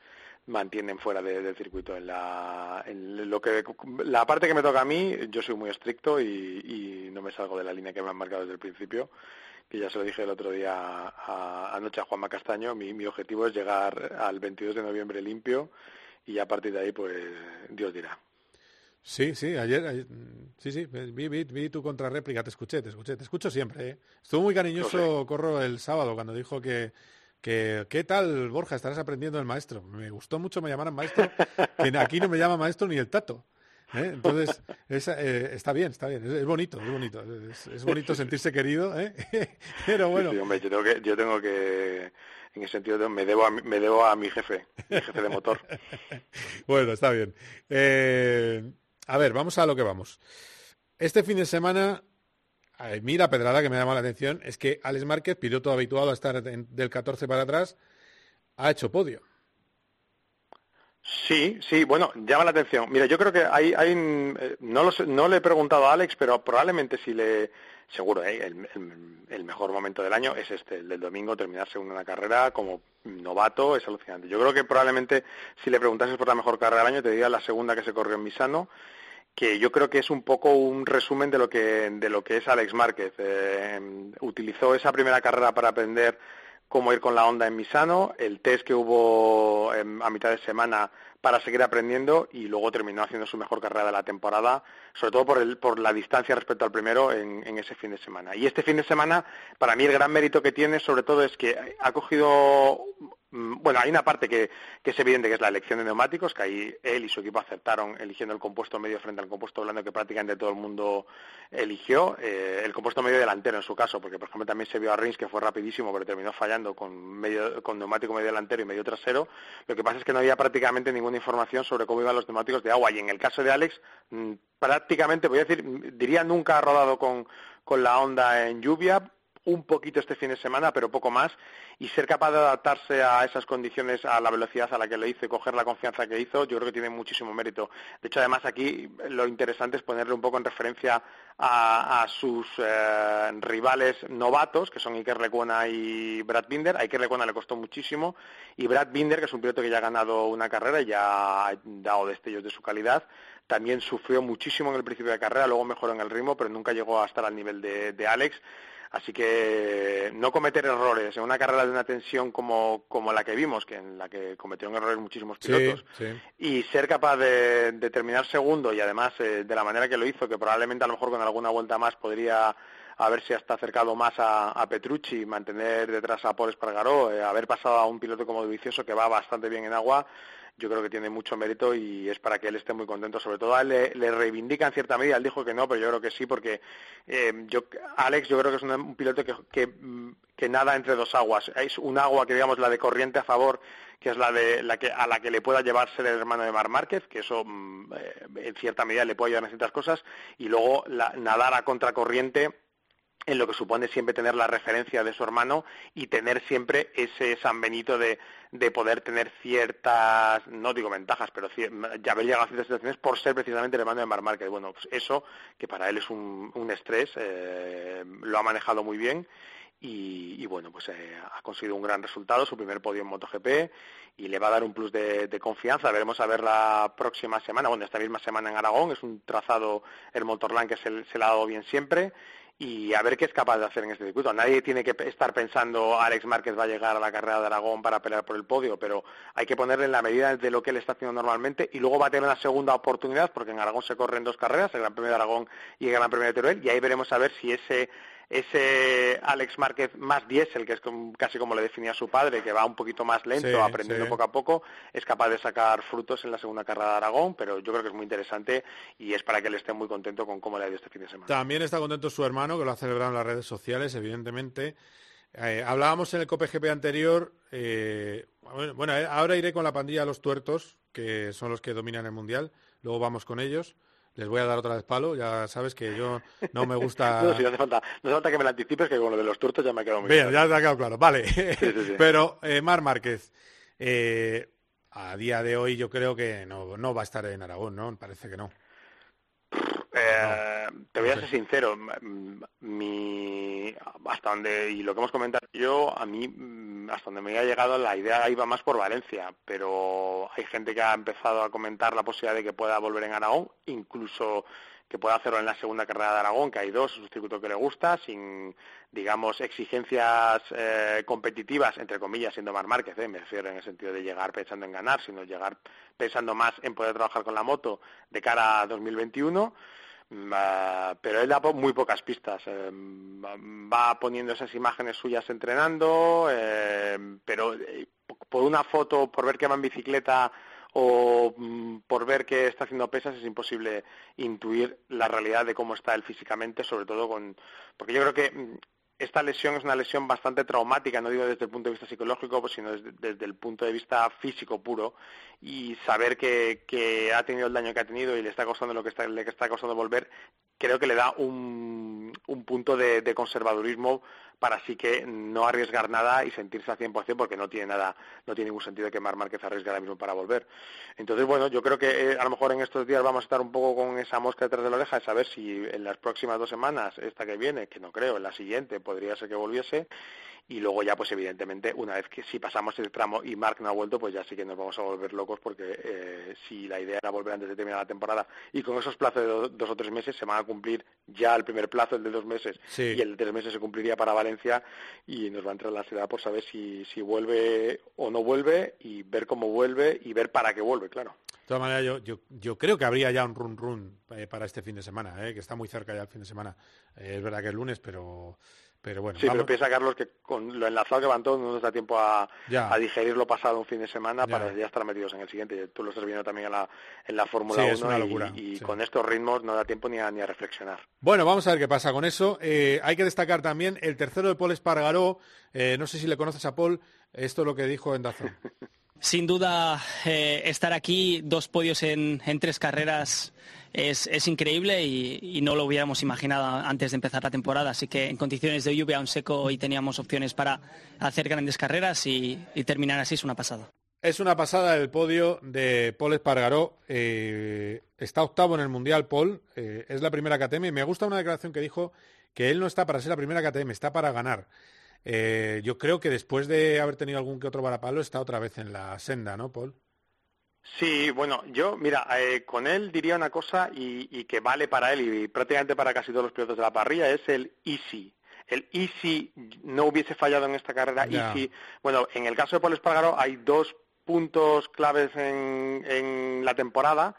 mantienen fuera de- del circuito. En la, en lo que, la parte que me toca a mí, yo soy muy estricto y, y no me salgo de la línea que me han marcado desde el principio que ya se lo dije el otro día a- anoche a Juanma Castaño, mi, mi objetivo es llegar al 22 de noviembre limpio y a partir de ahí, pues, Dios dirá. Sí, sí, ayer, ayer- sí, sí, vi, vi, vi tu contrarréplica, te escuché, te escuché, te escucho siempre. ¿eh? Estuvo muy cariñoso Corro el sábado cuando dijo que, que, ¿qué tal, Borja? Estarás aprendiendo el maestro. Me gustó mucho me llamaran maestro, que aquí no me llama maestro ni el tato. ¿Eh? Entonces, es, eh, está bien, está bien, es, es bonito, es bonito, es, es bonito sentirse querido, ¿eh? pero bueno. Sí, sí, hombre, yo tengo que, yo tengo que, en ese sentido, me debo a, mi- me debo a mi jefe, mi jefe de motor. Bueno, está bien. Eh, a ver, vamos a lo que vamos. Este fin de semana, a mí la pedrada que me llama la atención es que Alex Márquez, piloto habituado a estar en- del 14 para atrás, ha hecho podio. Sí, sí, bueno, llama la atención. Mira, yo creo que hay, hay eh, no, lo sé- no le he preguntado a Alex, pero probablemente si le, seguro, eh, el, mejor momento del año es este, el del domingo, terminarse una carrera como novato, es alucinante. Yo creo que probablemente si le preguntases por la mejor carrera del año, te diría la segunda que se corrió en Misano, que yo creo que es un poco un resumen de lo que, de lo que es Alex Márquez. Eh, utilizó esa primera carrera para aprender cómo ir con la onda en Misano, el test que hubo em, a mitad de semana para seguir aprendiendo y luego terminó haciendo su mejor carrera de la temporada, sobre todo por, el, por la distancia respecto al primero en, en ese fin de semana. Y este fin de semana, para mí el gran mérito que tiene sobre todo es que ha cogido, mm, bueno, hay una parte que, que es evidente que es la elección de neumáticos, que ahí él y su equipo acertaron eligiendo el compuesto medio frente al compuesto blando que prácticamente todo el mundo eligió, eh, el compuesto medio delantero en su caso, porque por ejemplo también se vio a Rins que fue rapidísimo, pero terminó fallando con, medio, con neumático medio delantero y medio trasero. Lo que pasa es que no había prácticamente ninguna información sobre cómo iban los neumáticos de agua. Y en el caso de Alex, mm, prácticamente, voy a decir, diría nunca ha rodado con, con la onda en lluvia, un poquito este fin de semana, pero poco más, y ser capaz de adaptarse a esas condiciones, a la velocidad a la que lo hizo y coger la confianza que hizo, yo creo que tiene muchísimo mérito. De hecho, además aquí lo interesante es ponerle un poco en referencia a, sus eh, rivales novatos, que son Iker Lecuona y Brad Binder. A Iker Lecuona le costó muchísimo, y Brad Binder, que es un piloto que ya ha ganado una carrera y ya ha dado destellos de su calidad, también sufrió muchísimo en el principio de carrera, luego mejoró en el ritmo, pero nunca llegó a estar al nivel de, Alex. Así que no cometer errores en una carrera de una tensión como, la que vimos, que en la que cometieron errores muchísimos pilotos, y ser capaz de, terminar segundo y además eh, de la manera que lo hizo, que probablemente a lo mejor con alguna vuelta más podría haberse hasta acercado más a, Petrucci, mantener detrás a Paul Espargaró, eh, haber pasado a un piloto como Vicioso que va bastante bien en agua, yo creo que tiene mucho mérito y es para que él esté muy contento. Sobre todo a él le, reivindica en cierta medida, él dijo que no, pero yo creo que sí, porque eh, yo, Alex yo creo que es un, piloto que, nada entre dos aguas. Es un agua que digamos la de corriente a favor, que es la de la que a la que le pueda llevarse el hermano de Mar Márquez, que eso mm, eh, en cierta medida le puede ayudar en ciertas cosas, y luego nadar a contracorriente en lo que supone siempre tener la referencia de su hermano y tener siempre ese San Benito de, poder tener ciertas, no digo ventajas, pero ya haber llegado a ciertas situaciones por ser precisamente el hermano de Mar Márquez. Bueno, pues eso, que para él es un, estrés, eh, lo ha manejado muy bien y, bueno, pues eh, ha conseguido un gran resultado, su primer podio en MotoGP y le va a dar un plus de, confianza. Veremos a ver la próxima semana, bueno, esta misma semana en Aragón, es un trazado el Motorland que se, se le ha dado bien siempre y a ver qué es capaz de hacer en este circuito. Nadie tiene que estar pensando Alex Márquez va a llegar a la carrera de Aragón para pelear por el podio, pero hay que ponerle en la medida de lo que él está haciendo normalmente y luego va a tener una segunda oportunidad porque en Aragón se corren dos carreras, el Gran Premio de Aragón y el Gran Premio de Teruel y ahí veremos a ver si ese ese Alex Márquez más diésel, que es casi como le definía su padre, que va un poquito más lento, aprendiendo poco a poco, es capaz de sacar frutos en la segunda carrera de Aragón, pero yo creo que es muy interesante y es para que él esté muy contento con cómo le ha ido este fin de semana. También está contento su hermano, que lo ha celebrado en las redes sociales, evidentemente. Eh, hablábamos en el COPGP anterior, eh, bueno, eh, ahora iré con la pandilla de los tuertos, que son los que dominan el Mundial, luego vamos con ellos les voy a dar otra vez palo. Ya sabes que yo no me gusta. no, si no hace falta, no hace falta que me lo anticipes, que con lo de los tuertos ya me ha quedado muy bien. ya te ha quedado claro. Vale. Pero eh, Mar Márquez, eh, a día de hoy yo creo que no, no va a estar en Aragón, ¿no? Parece que no. Eh, te voy a ser sincero, mi, hasta donde, y lo que hemos comentado yo, a mí, mm, hasta donde me ha llegado, la idea iba más por Valencia, pero hay gente que ha empezado a comentar la posibilidad de que pueda volver en Aragón, incluso que pueda hacerlo en la segunda carrera de Aragón, que hay dos, es un circuito que le gusta, sin, digamos, exigencias eh, competitivas, entre comillas, siendo Mar Márquez, eh, me refiero en el sentido de llegar pensando en ganar, sino llegar pensando más en poder trabajar con la moto de cara a 2021 Mm, ah, pero él da muy pocas pistas. Eh, va poniendo esas imágenes suyas entrenando, eh, pero eh, por una foto, por ver que va en bicicleta o mm, por ver que está haciendo pesas es imposible intuir la realidad de cómo está él físicamente, sobre todo con... Porque yo creo que mm, esta lesión es una lesión bastante traumática, no digo desde el punto de vista psicológico, pues, sino desde, el punto de vista físico puro. Y saber que, ha tenido el daño que ha tenido y le está costando lo que está, le está costando volver, creo que le da un, punto de conservadurismo para así que no arriesgar nada y sentirse al 100% porque no tiene nada, no tiene ningún sentido que Mar Márquez arriesgue ahora mismo para volver. Entonces, bueno, yo creo que eh, a lo mejor en estos días vamos a estar un poco con esa mosca detrás de la oreja de saber si en las próximas dos semanas, esta que viene, que no creo, en la siguiente podría ser que volviese, y luego ya pues evidentemente una vez que si pasamos el tramo y Mark no ha vuelto pues ya sí que nos vamos a volver locos porque eh, si la idea era volver antes de terminar la temporada y con esos plazos de dos, o tres meses se van a cumplir ya el primer plazo el de dos meses y el de tres meses se cumpliría para Valencia y nos va a entrar la ansiedad por saber si, si vuelve o no vuelve y ver cómo vuelve y ver para qué vuelve claro de todas maneras, yo, yo, yo, creo que habría ya un run run eh, para este fin de semana, eh, que está muy cerca ya el fin de semana. es verdad que es lunes, pero pero bueno, sí, pero piensa, Carlos, que con lo enlazado que van todos no nos da tiempo a, a digerir lo pasado un fin de semana para ya estar metidos en el siguiente. Tú lo estás viendo también en la, en la Fórmula 1 y, con estos ritmos no da tiempo ni a, ni a reflexionar. Bueno, vamos a ver qué pasa con eso. Eh, hay que destacar también el tercero de Paul Espargaró. Eh, no sé si le conoces a Paul. Esto es lo que dijo en Dazón. Sin duda, eh, estar aquí, dos podios en, en tres carreras es, es increíble y, no lo hubiéramos imaginado antes de empezar la temporada. Así que en condiciones de lluvia, un seco, hoy teníamos opciones para hacer grandes carreras y, terminar así es una pasada. Es una pasada el podio de Paul Espargaró. Eh, está octavo en el Mundial, Paul. Eh, es la primera KTM. Me gusta una declaración que dijo que él no está para ser la primera KTM, está para ganar. Eh, yo creo que después de haber tenido algún que otro varapalo, está otra vez en la senda, ¿no, Paul? Sí, bueno, yo, mira, eh, con él diría una cosa y, y, que vale para él y prácticamente para casi todos los pilotos de la parrilla, es el easy. El easy no hubiese fallado en esta carrera, easy. Bueno, en el caso de Paul Espargaro hay dos puntos claves en, en la temporada.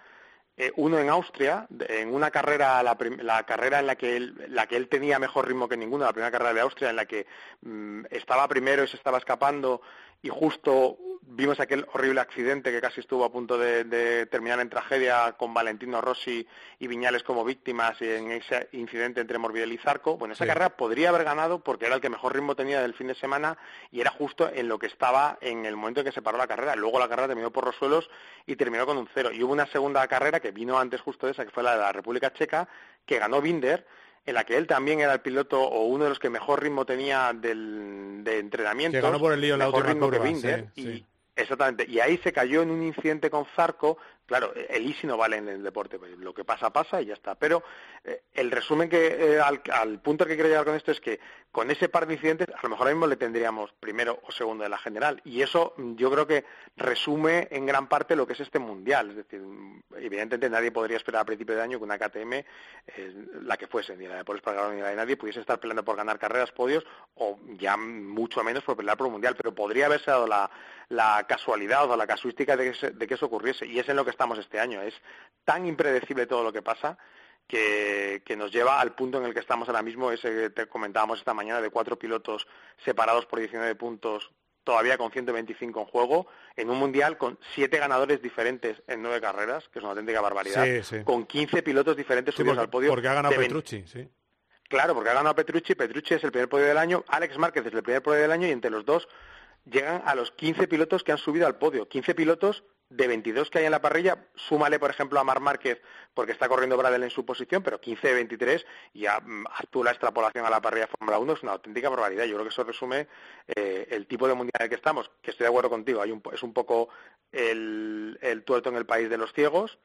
Eh, uno en Austria, en una carrera, la, la carrera en la que, él, la que él tenía mejor ritmo que ninguna, la primera carrera de Austria, en la que mm, estaba primero y se estaba escapando y justo vimos aquel horrible accidente que casi estuvo a punto de, de terminar en tragedia con Valentino Rossi y Viñales como víctimas y en ese incidente entre Morbidelli y Zarco. Bueno, esa Sí. carrera podría haber ganado porque era el que mejor ritmo tenía del fin de semana y era justo en lo que estaba en el momento en que se paró la carrera. Luego la carrera terminó por los suelos y terminó con un cero. Y hubo una segunda carrera que vino antes justo de esa, que fue la de la República Checa, que ganó Binder, en la que él también era el piloto o uno de los que mejor ritmo tenía del, de entrenamiento. Que ganó por el lío en la mejor última ritmo que curva, Binder. sí, y, sí. Exactamente. Y ahí se cayó en un incidente con Zarco. Claro, el easy no vale en el deporte. lo que pasa, pasa y ya está. Pero eh, el resumen que eh, al, punto que quiero llegar con esto es que con ese par de incidentes a lo mejor ahora mismo le tendríamos primero o segundo de la general. Y eso mm, yo creo que resume en gran parte lo que es este mundial. Es decir, mm, evidentemente nadie podría esperar a principio de año que una KTM, eh, la que fuese, ni la de Paul Espargaró ni la de nadie, pudiese estar peleando por ganar carreras, podios, o ya mucho menos por pelear por un mundial. Pero podría haberse dado la, la casualidad o la casuística de que, se- de que eso ocurriese. Y es en lo que estamos este año. Es tan impredecible todo lo que pasa que, que nos lleva al punto en el que estamos ahora mismo, ese que te comentábamos esta mañana, de cuatro pilotos separados por 19 puntos, todavía con 125 en juego, en un mundial con siete ganadores diferentes en nueve carreras, que es una auténtica barbaridad, Sí, sí. con 15 pilotos diferentes Sí, subidos porque, al podio. porque ha ganado de 20 Petrucci, sí. Claro, porque ha ganado Petrucci, Petrucci es el primer podio del año, Alex Márquez es el primer podio del año y entre los dos llegan a los 15 pilotos que han subido al podio. 15 pilotos de 22 que hay en la parrilla, súmale por ejemplo a Mar Márquez porque está corriendo Bradel en su posición, pero 15 de 23 y ya haz tú la extrapolación a la parrilla Fórmula 1 es una auténtica barbaridad. Yo creo que eso resume eh, el tipo de mundial en el que estamos, que estoy de acuerdo contigo, hay un, es un poco el, el tuerto en el país de los ciegos,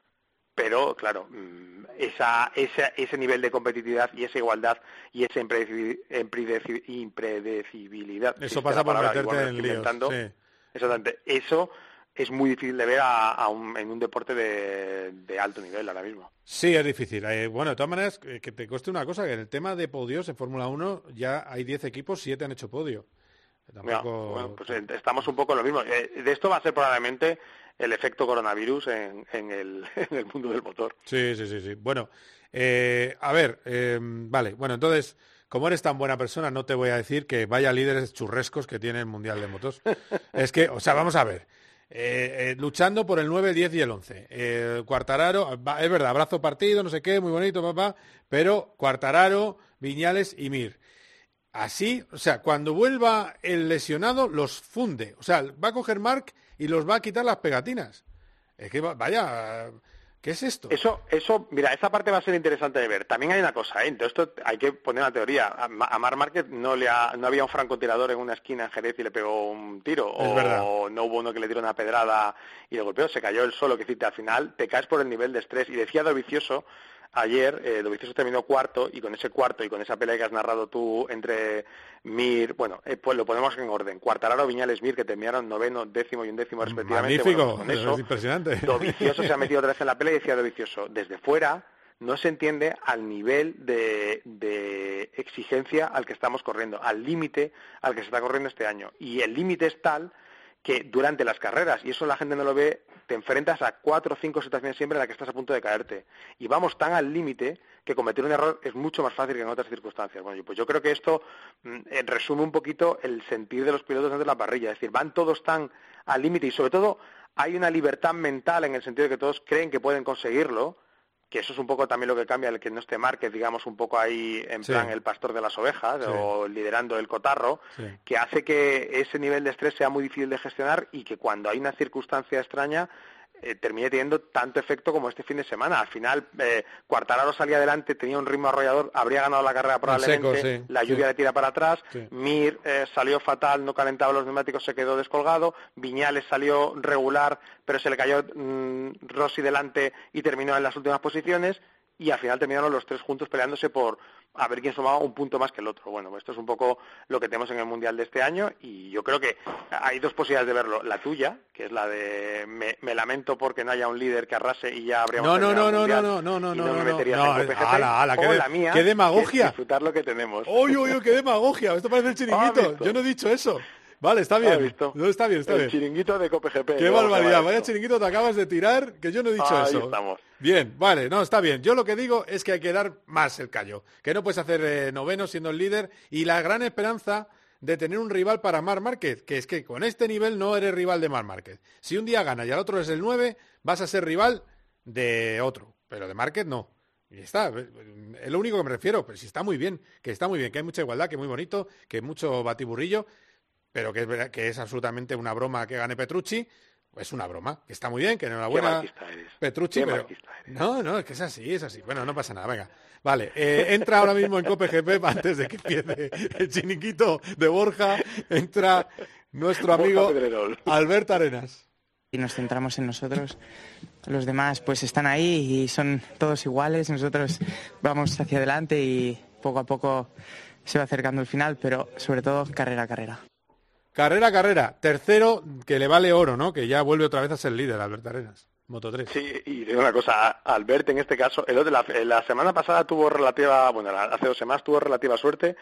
pero claro, mm, esa, esa- ese nivel de competitividad y esa igualdad y esa impredeci- impredeci- impredecibilidad. Eso pasa por palabra, meterte en líos, sí. Exactamente. Eso es muy difícil de ver a- a un- en un deporte de, de alto nivel ahora mismo. Sí, es difícil. Eh, bueno, de todas maneras, eh, que te cueste una cosa, que en el tema de podios en Fórmula 1 ya hay 10 equipos, 7 han hecho podio. Tampoco... bueno, pues eh, estamos un poco en lo mismo. Eh, de esto va a ser probablemente el efecto coronavirus en, en el, en el mundo del motor. Sí, sí, sí, sí. Bueno, eh, a ver, eh, vale, bueno, entonces, como eres tan buena persona, no te voy a decir que vaya líderes churrescos que tiene el Mundial de Motos. es que, o sea, vamos a ver. eh, eh, luchando por el 9, el 10 y el 11. Eh, Cuartararo, es verdad, abrazo partido, no sé qué, muy bonito, papá, pero Cuartararo, Viñales y Mir. Así, o sea, cuando vuelva el lesionado, los funde. O sea, va a coger Mark y los va a quitar las pegatinas. Es que, va- vaya, ¿qué es esto? Eso, eso, mira, esa parte va a ser interesante de ver. También hay una cosa, ¿eh? Entonces esto hay que poner una teoría. A, Ma- a Mar Márquez no le ha- no había un francotirador en una esquina en Jerez y le pegó un tiro. Es o verdad. no hubo uno que le tiró una pedrada y le golpeó. Se cayó él solo, que decirte, al final te caes por el nivel de estrés. Y decía Dovicioso ayer, eh, Dovicioso terminó cuarto y con ese cuarto y con esa pelea que has narrado tú entre Mir, bueno, eh, pues lo ponemos en orden. Cuartararo, Viñales, Mir, que terminaron noveno, décimo y undécimo respectivamente. Magnífico, Bueno, con eso, es impresionante. Dovicioso se ha metido otra vez en la pelea y decía Dovicioso, desde fuera no se entiende al nivel de, de exigencia al que estamos corriendo, al límite al que se está corriendo este año. Y el límite es tal que durante las carreras, y eso la gente no lo ve, te enfrentas a cuatro o cinco situaciones siempre en las que estás a punto de caerte. Y vamos tan al límite que cometer un error es mucho más fácil que en otras circunstancias. Bueno, pues yo creo que esto mm, eh, resume un poquito el sentir de los pilotos dentro de la parrilla. Es decir, van todos tan al límite y sobre todo hay una libertad mental en el sentido de que todos creen que pueden conseguirlo, que eso es un poco también lo que cambia el que no esté Márquez, digamos, un poco ahí en Sí. plan el pastor de las ovejas Sí. o liderando el cotarro, Sí. que hace que ese nivel de estrés sea muy difícil de gestionar y que cuando hay una circunstancia extraña eh, termine teniendo tanto efecto como este fin de semana. Al final, eh, Cuartararo salía adelante, tenía un ritmo arrollador, habría ganado la carrera probablemente, seco, sí, la lluvia sí. le tira para atrás, Sí. Mir eh, salió fatal, no calentaba los neumáticos, se quedó descolgado, Viñales salió regular, pero se le cayó mm, Rossi delante y terminó en las últimas posiciones, y al final terminaron los tres juntos peleándose por a ver quién sumaba un punto más que el otro. Bueno, esto es un poco lo que tenemos en el Mundial de este año y yo creo que hay dos posibilidades de verlo. La tuya, que es la de me, me lamento porque no haya un líder que arrase y ya habríamos No, no, no, no, no, no, no, y no, no, me no, no, en ala, ala, o qué la mía, qué demagogia. que disfrutar lo que tenemos. ¡Uy, uy, uy, qué demagogia! Esto parece el chiringuito. visto? Yo no he dicho eso. Vale, está ¿Has bien. visto? No, está bien, está el bien. chiringuito de COPGP. Qué. Se barbaridad. Vaya chiringuito te acabas de tirar, que yo no he dicho Ahí eso. estamos. Bien, vale, no, está bien. Yo lo que digo es que hay que dar más el callo. Que no puedes hacer eh, noveno siendo el líder. Y la gran esperanza de tener un rival para Mar Márquez, que es que con este nivel no eres rival de Mar Márquez. Si un día gana y al otro es el 9, vas a ser rival de otro. Pero de Márquez no. Y está, es lo único que me refiero, pero si está muy bien, que está muy bien, que hay mucha igualdad, que es muy bonito, que mucho batiburrillo, pero que es, verdad- que es absolutamente una broma que gane Petrucci, es una broma, que está muy bien, que enhorabuena eres. Petrucci, Qué pero... No, no, es que es así, es así. Bueno, no pasa nada, venga. Vale, eh, entra ahora mismo en COPGP antes de que empiece el chiniquito de Borja, entra nuestro amigo Pedrerol. Albert Arenas. y nos centramos en nosotros. Los demás pues están ahí y son todos iguales. Nosotros vamos hacia adelante y poco a poco se va acercando el final, pero sobre todo carrera a carrera. Carrera, carrera. Tercero, que le vale oro, ¿no? Que ya vuelve otra vez a ser líder, Albert Arenas. Moto 3. Sí, y digo una cosa, Albert en este caso, el otro- la, la semana pasada tuvo relativa, bueno, hace dos semanas tuvo relativa suerte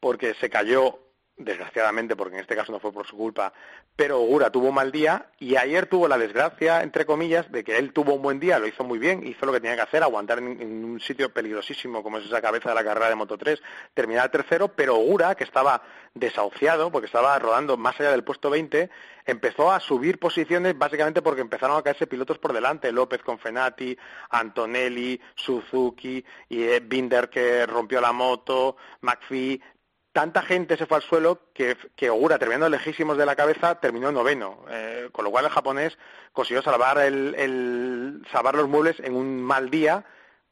porque se cayó, desgraciadamente, porque en este caso no fue por su culpa, pero Ogura tuvo un mal día y ayer tuvo la desgracia, entre comillas, de que él tuvo un buen día, lo hizo muy bien, hizo lo que tenía que hacer, aguantar en, un sitio peligrosísimo como es esa cabeza de la carrera de Moto 3, terminar tercero, pero Ogura, que estaba desahuciado, porque estaba rodando más allá del puesto 20, empezó a subir posiciones básicamente porque empezaron a caerse pilotos por delante, López con Fenati, Antonelli, Suzuki, y eh, Binder que rompió la moto, McPhee, tanta gente se fue al suelo que, que Ogura, terminando lejísimos de la cabeza, terminó noveno, eh, con lo cual el japonés consiguió salvar, el, el- salvar los muebles en un mal día.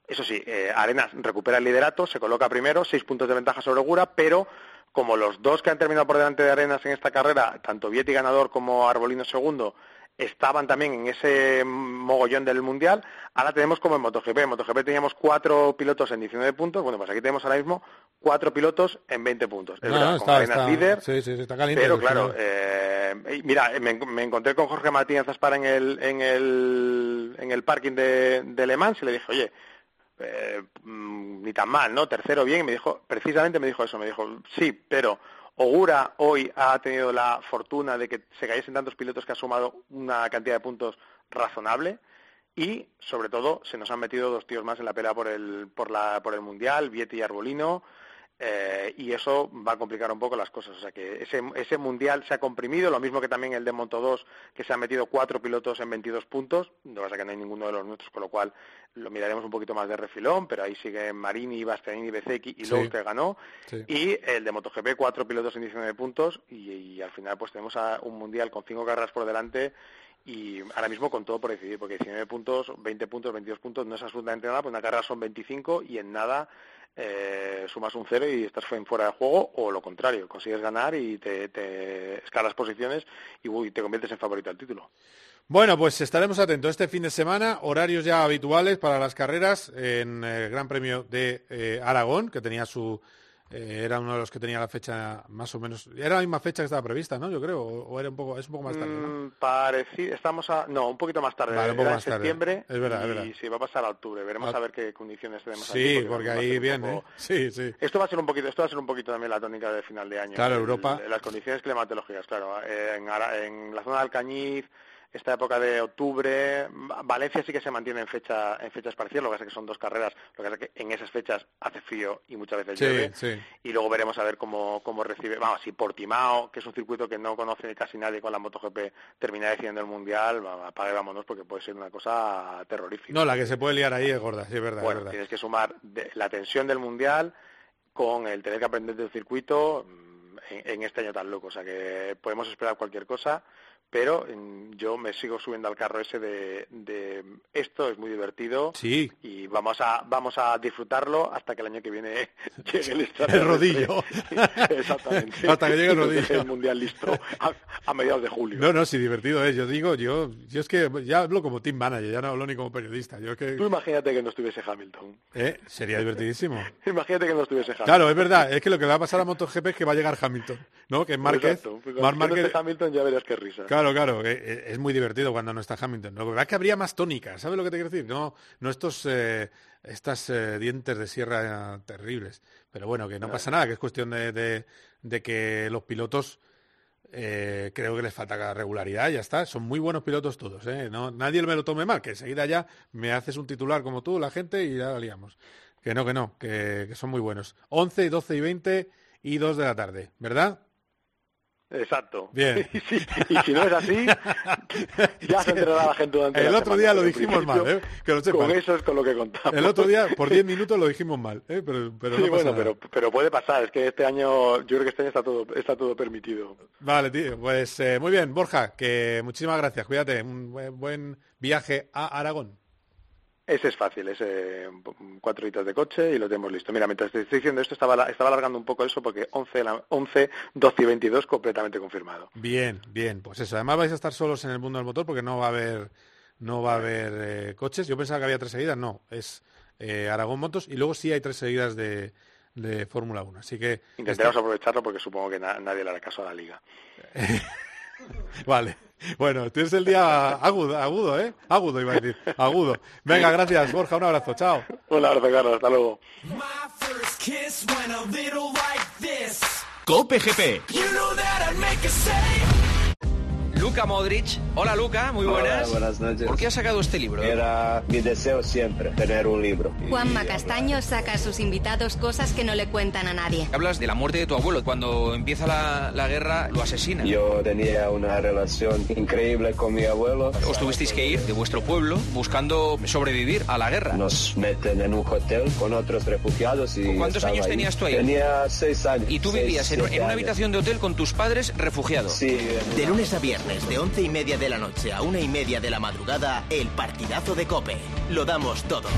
Eso sí, eh, Arenas recupera el liderato, se coloca primero, seis puntos de ventaja sobre Ogura, pero como los dos que han terminado por delante de Arenas en esta carrera, tanto Vietti ganador como Arbolino segundo, estaban también en ese mogollón del Mundial, ahora tenemos como en MotoGP. En MotoGP teníamos cuatro pilotos en 19 puntos, bueno, pues aquí tenemos ahora mismo cuatro pilotos en 20 puntos. Es No, verdad, no, con está- está- líder, sí, sí, está caliente pero claro, eh, mira, me, me encontré con Jorge Martínez Aspara en el, en el, en el parking de, de Le Mans y le dije, oye, eh, mm, ni tan mal, ¿no? Tercero bien, y me dijo, precisamente me dijo eso, me dijo, sí, pero Ogura hoy ha tenido la fortuna de que se cayesen tantos pilotos que ha sumado una cantidad de puntos razonable y, sobre todo, se nos han metido dos tíos más en la pelea por el, por la, por el Mundial, Vietti y Arbolino, eh, y eso va a complicar un poco las cosas. O sea que ese, ese mundial se ha comprimido, lo mismo que también el de Moto 2, que se han metido cuatro pilotos en 22 puntos. Lo que pasa que no hay ninguno de los nuestros, con lo cual lo miraremos un poquito más de refilón, pero ahí siguen Marini, Bastianini, Bezzecchi y Sí. Lowe, que ganó. Sí. Y el de MotoGP, cuatro pilotos en 19 puntos, y, y al final pues tenemos a un mundial con cinco carreras por delante y ahora mismo con todo por decidir, porque 19 puntos, 20 puntos, 22 puntos no es absolutamente nada, pues una carrera son 25 y en nada eh, sumas un cero y estás fuera de juego o lo contrario, consigues ganar y te, escalas posiciones y te conviertes en favorito al título. Bueno, pues estaremos atentos este fin de semana, horarios ya habituales para las carreras en el Gran Premio de eh, Aragón, que tenía su eh, era uno de los que tenía la fecha más o menos, era la misma fecha que estaba prevista, ¿no? Yo creo, o, o era un poco, es un poco más tarde, ¿no? Mm, parecido, estamos a, no, un poquito más tarde, Vale, un poco era más en tarde. septiembre Es verdad, y es verdad. sí, va a pasar a octubre, veremos Ah. a ver qué condiciones tenemos Sí, aquí, porque ahí bien, poco- ¿eh? Sí, sí. Esto va a ser un poquito, esto va a ser un poquito también la tónica de final de año. Claro, El- Europa. Las condiciones climatológicas, claro. Eh, En, en la zona de Alcañiz, esta época de octubre, Va- Valencia sí que se mantiene en fecha, en fechas parciales, lo que pasa es que son dos carreras, lo que pasa es que en esas fechas hace frío y muchas veces Sí, llueve. sí. Y luego veremos a ver cómo, cómo recibe, vamos, si Portimao, que es un circuito que no conoce casi nadie con la MotoGP, termina decidiendo el Mundial, apague vámonos porque puede ser una cosa terrorífica. No, la que se puede liar ahí es gorda, sí, es verdad, es Bueno, verdad. tienes que sumar de- la tensión del mundial con el tener que aprender del circuito mm, en, en este año tan loco. O sea que podemos esperar cualquier cosa, pero mm, yo me sigo subiendo al carro ese de, de esto es muy divertido Sí. y vamos a vamos a disfrutarlo hasta que el año que viene llegue el, El rodillo. Exactamente. Hasta que llegue el rodillo. el mundial listo a, a mediados de julio. No, no, sí, divertido es. Yo digo, yo, yo es que ya hablo como team manager, ya no hablo ni como periodista. Yo es que, Tú imagínate que no estuviese Hamilton. ¿eh? Sería divertidísimo. Imagínate que no estuviese Hamilton. Claro, es verdad. Es que lo que le va a pasar a MotoGP es que va a llegar Hamilton, ¿no? Que es Márquez. Pues cuando Márquez- Hamilton ya verás qué risa. Claro, claro, eh, eh, es muy divertido cuando no está Hamilton. Lo que pasa es que habría más tónica, ¿sabes lo que te quiero decir? No, no estos, eh, estas eh, dientes de sierra eh, terribles. Pero bueno, que no pasa nada, que es cuestión de, de- de que los pilotos eh, creo que les falta regularidad, ya está. Son muy buenos pilotos todos. No, nadie me lo tome mal, que enseguida ya me haces un titular como tú, la gente, y ya la liamos. Que no, que no, que, que son muy buenos. 11, 12 y 20 y 2 de la tarde, ¿verdad? Exacto. Bien. Y si, y si no es así, ya se enterará la gente durante El la otro semana, día lo dijimos mal, ¿eh? Que lo Con eso es con lo que contamos. El otro día, por 10 minutos, lo dijimos mal, ¿eh? Pero, pero sí, no pasa bueno, nada. pero, pero puede pasar. Es que este año, yo creo que este año está todo, está todo permitido. Vale, tío. Pues eh, muy bien, Borja, que muchísimas gracias. Cuídate. Un buen viaje a Aragón. Ese es fácil, es eh, cuatro horitas de coche y lo tenemos listo. Mira, mientras te estoy diciendo esto, estaba, estaba alargando un poco eso porque 11, la- 11, 12 y 22 completamente confirmado. Bien, bien. Pues eso. Además vais a estar solos en el mundo del motor porque no va a haber, no va a haber eh, coches. Yo pensaba que había tres seguidas. No, es eh, Aragón Motos y luego sí hay tres seguidas de, de Fórmula 1. Así que Intentaremos aprovecharlo porque supongo que na- nadie le hará caso a la liga. Vale. Bueno, tienes el día agudo, agudo, ¿eh? Agudo iba a decir. Agudo. Venga, gracias, Borja. Un abrazo. Chao. Un abrazo, Carlos. Hasta luego. Cope GP. Luka Modric. Hola Luka, muy buenas. Hola, buenas noches. ¿Por qué has sacado este libro? Era mi deseo siempre, tener un libro. Juanma Castaño saca a sus invitados cosas que no le cuentan a nadie. Hablas de la muerte de tu abuelo. Cuando empieza la, la guerra, lo asesinan. Yo tenía una relación increíble con mi abuelo. Os tuvisteis que ir de vuestro pueblo buscando sobrevivir a la guerra. Nos meten en un hotel con otros refugiados y ¿Cuántos años ahí. tenías tú ahí? Tenía seis años. Y tú seis, vivías en, en una habitación de hotel con tus padres refugiados. Sí. De lunes a viernes, de once y media de la noche a una y media de la madrugada, el partidazo de Cope. Lo damos todo.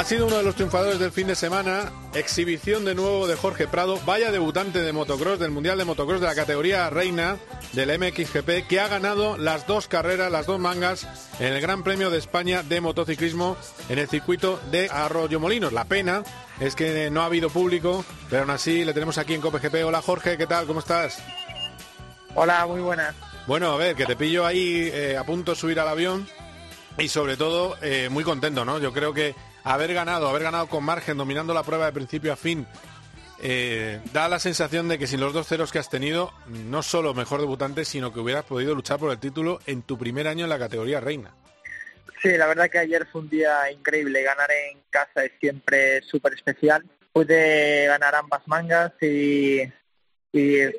Ha sido uno de los triunfadores del fin de semana. Exhibición de nuevo de Jorge Prado. Vaya debutante de motocross, del Mundial de Motocross de la categoría reina del MXGP, que ha ganado las dos carreras, las dos mangas, en el Gran Premio de España de motociclismo en el circuito de Arroyo Molinos. La pena es que no ha habido público, pero aún así le tenemos aquí en COPGP. Hola Jorge, ¿qué tal? ¿Cómo estás? Hola, muy buenas. Bueno, a ver, que te pillo ahí eh, a punto de subir al avión y sobre todo eh, muy contento, ¿no? Yo creo que haber ganado, haber ganado con margen, dominando la prueba de principio a fin, eh, da la sensación de que sin los dos ceros que has tenido, no solo mejor debutante, sino que hubieras podido luchar por el título en tu primer año en la categoría reina. Sí, la verdad que ayer fue un día increíble. Ganar en casa es siempre súper especial. Pude ganar ambas mangas y,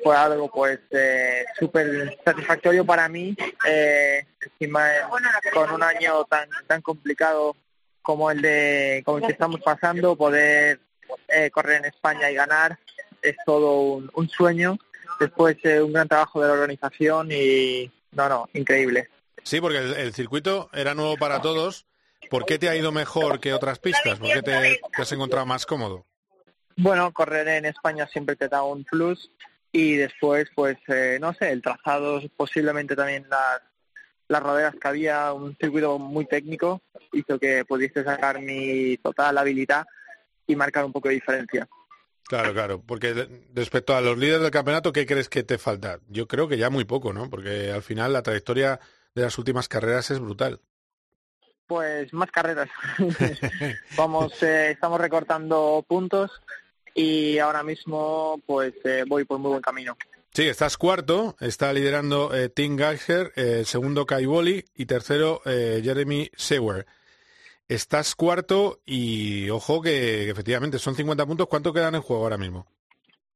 fue algo pues eh, súper satisfactorio para mí. Eh, encima eh, con un año tan tan complicado como el de como el que estamos pasando, poder eh, correr en España y ganar es todo un, un sueño. Después eh, un gran trabajo de la organización y no, no, increíble. Sí, porque el, el circuito era nuevo para todos. ¿Por qué te ha ido mejor que otras pistas? ¿Por qué te, te has encontrado más cómodo? Bueno, correr en España siempre te da un plus y después, pues, eh, no sé, el trazado, posiblemente también las, las roderas que había, un circuito muy técnico, hizo que pudiese sacar mi total habilidad y marcar un poco de diferencia. Claro, claro, porque respecto a los líderes del campeonato, ¿qué crees que te falta? Yo creo que ya muy poco, ¿no? Porque al final la trayectoria de las últimas carreras es brutal. Pues más carreras. Vamos, eh, estamos recortando puntos y ahora mismo, pues, eh, voy por muy buen camino. Sí, estás cuarto, está liderando eh, Tim Geiger, eh, segundo Kai Wally y tercero eh, Jeremy Sewer. Estás cuarto y ojo que, que efectivamente son 50 puntos. ¿Cuánto quedan en juego ahora mismo?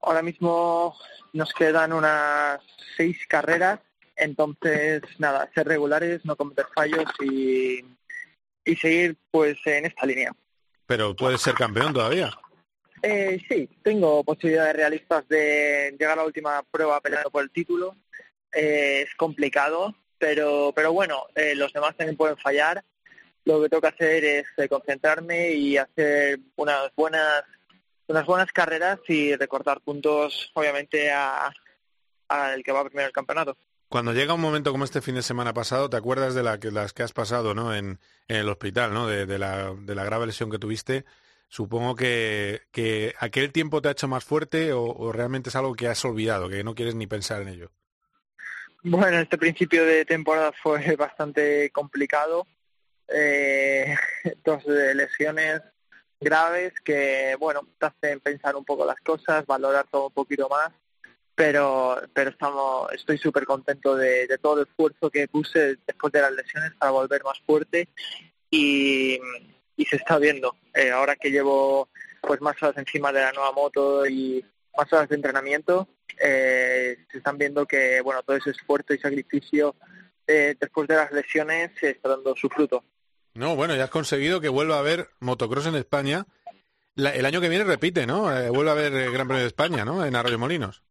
ahora mismo nos quedan unas seis carreras, entonces nada, ser regulares, no cometer fallos y, y seguir pues en esta línea. Pero puedes ser campeón todavía. Eh, sí, tengo posibilidades realistas de llegar a la última prueba peleando por el título. Eh, es complicado, pero, pero bueno, eh, los demás también pueden fallar. Lo que tengo que hacer es eh, concentrarme y hacer unas buenas unas buenas carreras y recortar puntos, obviamente, a al que va primero el campeonato. Cuando llega un momento como este fin de semana pasado, ¿te acuerdas de las que has pasado ¿no? en, en el hospital, ¿no? de, la, de la grave lesión que tuviste? Supongo que, que aquel tiempo te ha hecho más fuerte o, realmente es algo que has olvidado, que no quieres ni pensar en ello. Bueno, este principio de temporada fue bastante complicado. Eh, dos lesiones graves que, bueno, te hacen pensar un poco las cosas, valorar todo un poquito más. Pero, pero estamos, estoy súper contento de, de, todo el esfuerzo que puse después de las lesiones para volver más fuerte y, y se está viendo. Eh, ahora que llevo pues más horas encima de la nueva moto y más horas de entrenamiento, eh, se están viendo que bueno todo ese esfuerzo y sacrificio eh, después de las lesiones se está dando su fruto. No, bueno, ya has conseguido que vuelva a haber motocross en España. La, el año que viene repite, ¿no? Eh, vuelve a haber el Gran Premio de España, ¿no? En Arroyo Molinos.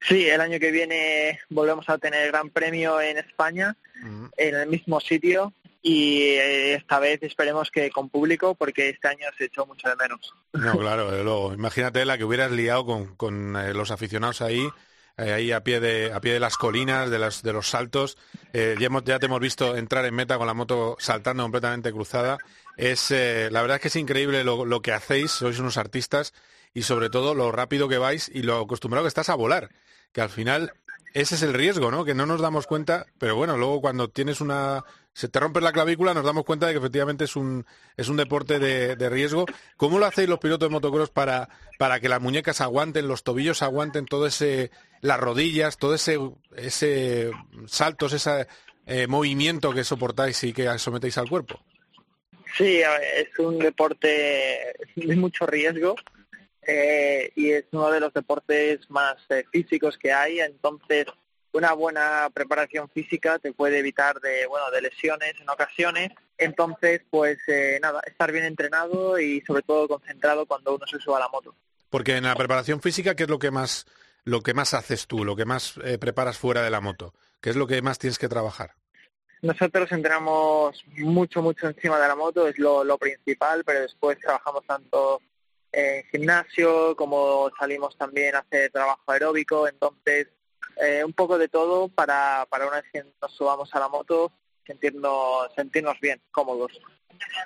Sí, el año que viene volvemos a tener Gran Premio en España, uh -huh. en el mismo sitio, y eh, esta vez esperemos que con público, porque este año se echó mucho de menos. No, claro, luego. Imagínate la que hubieras liado con, con eh, los aficionados ahí, eh, ahí a pie de a pie de las colinas, de, las, de los saltos. Ya, hemos, ya te hemos visto entrar en meta con la moto saltando completamente cruzada. Es la verdad es que es increíble lo, lo que hacéis. Sois unos artistas y sobre todo lo rápido que vais y lo acostumbrado que estás a volar que al final ese es el riesgo, ¿no? Que no nos damos cuenta, pero bueno, luego cuando tienes una se te rompe la clavícula, nos damos cuenta de que efectivamente es un es un deporte de, de riesgo. ¿Cómo lo hacéis los pilotos de motocross para para que las muñecas aguanten, los tobillos aguanten, todo ese las rodillas, todo ese saltos, ese eh, movimiento que soportáis y que sometéis al cuerpo? Sí, es un deporte de mucho riesgo eh, y es uno de los deportes más eh, físicos que hay, entonces una buena preparación física te puede evitar de bueno de lesiones en ocasiones, entonces pues eh, nada, estar bien entrenado y sobre todo concentrado cuando uno se suba a la moto. Porque en la preparación física, ¿qué es lo que más lo que más haces tú, lo que más eh, preparas fuera de la moto? ¿Qué es lo que más tienes que trabajar? Nosotros entrenamos mucho, mucho encima de la moto, es lo, lo principal, pero después trabajamos tanto en gimnasio, como salimos también a hacer trabajo aeróbico, entonces eh, un poco de todo para, para una vez que nos subamos a la moto sentirnos, sentirnos bien, cómodos.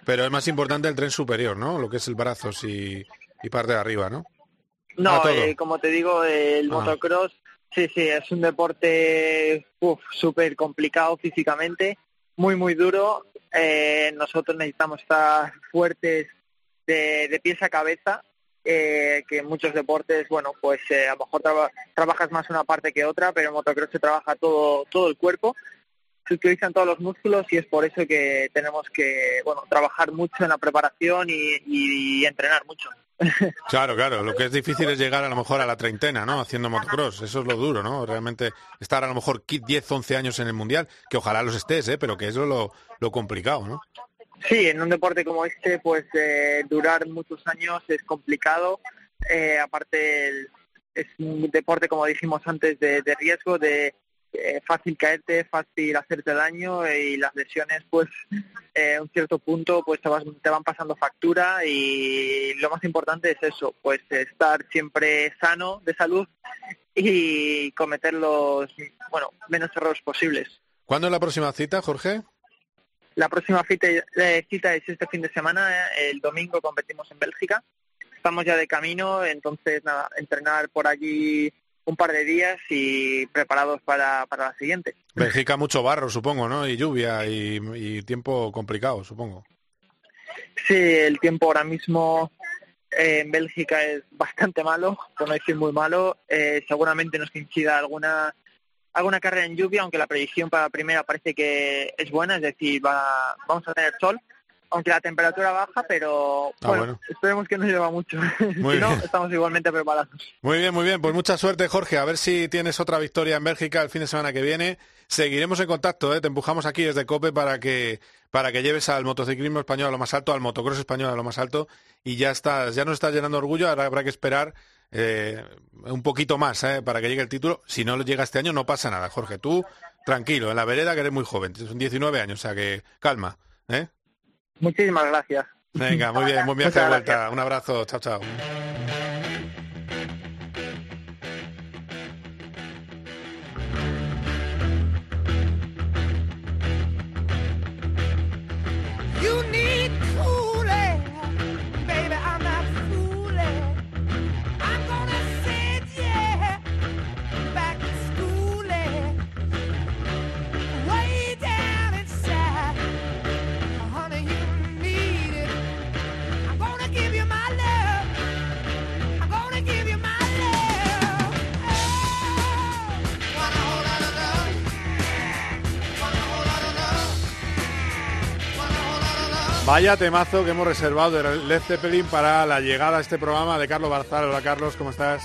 Pero es más importante el tren superior, ¿no? Lo que es el brazos y, y parte de arriba, ¿no? No, ah, eh, como te digo, el ah. motocross, sí, sí, es un deporte súper complicado físicamente, muy, muy duro. Eh, nosotros necesitamos estar fuertes de, de pies a cabeza, eh, que en muchos deportes, bueno, pues eh, a lo mejor traba, trabajas más una parte que otra, pero en motocross se trabaja todo, todo el cuerpo, se utilizan todos los músculos y es por eso que tenemos que, bueno, trabajar mucho en la preparación y, y, y entrenar mucho. Claro, claro. Lo que es difícil es llegar a lo mejor a la treintena, ¿no? Haciendo motocross. Eso es lo duro, ¿no? Realmente estar a lo mejor 10, 11 años en el mundial, que ojalá los estés, ¿eh? Pero que eso es lo, lo complicado, ¿no? Sí, en un deporte como este, pues eh, durar muchos años es complicado. Eh, aparte, el, es un deporte, como dijimos antes, de, de riesgo, de eh, fácil caerte, fácil hacerte daño y las lesiones, pues, eh, a un cierto punto, pues te, vas, te van pasando factura y lo más importante es eso, pues estar siempre sano de salud y cometer los, bueno, menos errores posibles. ¿Cuándo es la próxima cita, Jorge? La próxima cita, eh, cita es este fin de semana, eh, el domingo competimos en Bélgica. Estamos ya de camino, entonces nada, entrenar por allí un par de días y preparados para, para la siguiente. Bélgica mucho barro, supongo, ¿no? Y lluvia y, y tiempo complicado, supongo. Sí, el tiempo ahora mismo eh, en Bélgica es bastante malo, por no decir muy malo. Eh, seguramente nos incida alguna alguna carrera en lluvia, aunque la predicción para la primera parece que es buena, es decir, va, vamos a tener sol, aunque la temperatura baja, pero Ah, bueno, bueno. esperemos que no llueva mucho. Muy si no, estamos igualmente preparados. Muy bien, muy bien. Pues mucha suerte, Jorge. A ver si tienes otra victoria en Bélgica el fin de semana que viene. Seguiremos en contacto, ¿eh? te empujamos aquí desde COPE para que para que lleves al motociclismo español a lo más alto, al motocross español a lo más alto y ya estás, ya nos estás llenando orgullo. Ahora habrá que esperar eh, un poquito más ¿eh? para que llegue el título. Si no llega este año no pasa nada, Jorge. Tú tranquilo, en la vereda que eres muy joven, son 19 años, o sea que calma. ¿eh? Muchísimas gracias. Venga, muy bien, buen viaje de vuelta. gracias. Un abrazo, chao, chao. Vaya temazo que hemos reservado de Led Zeppelin para la llegada a este programa de Carlos Barzal. Hola Carlos, ¿cómo estás?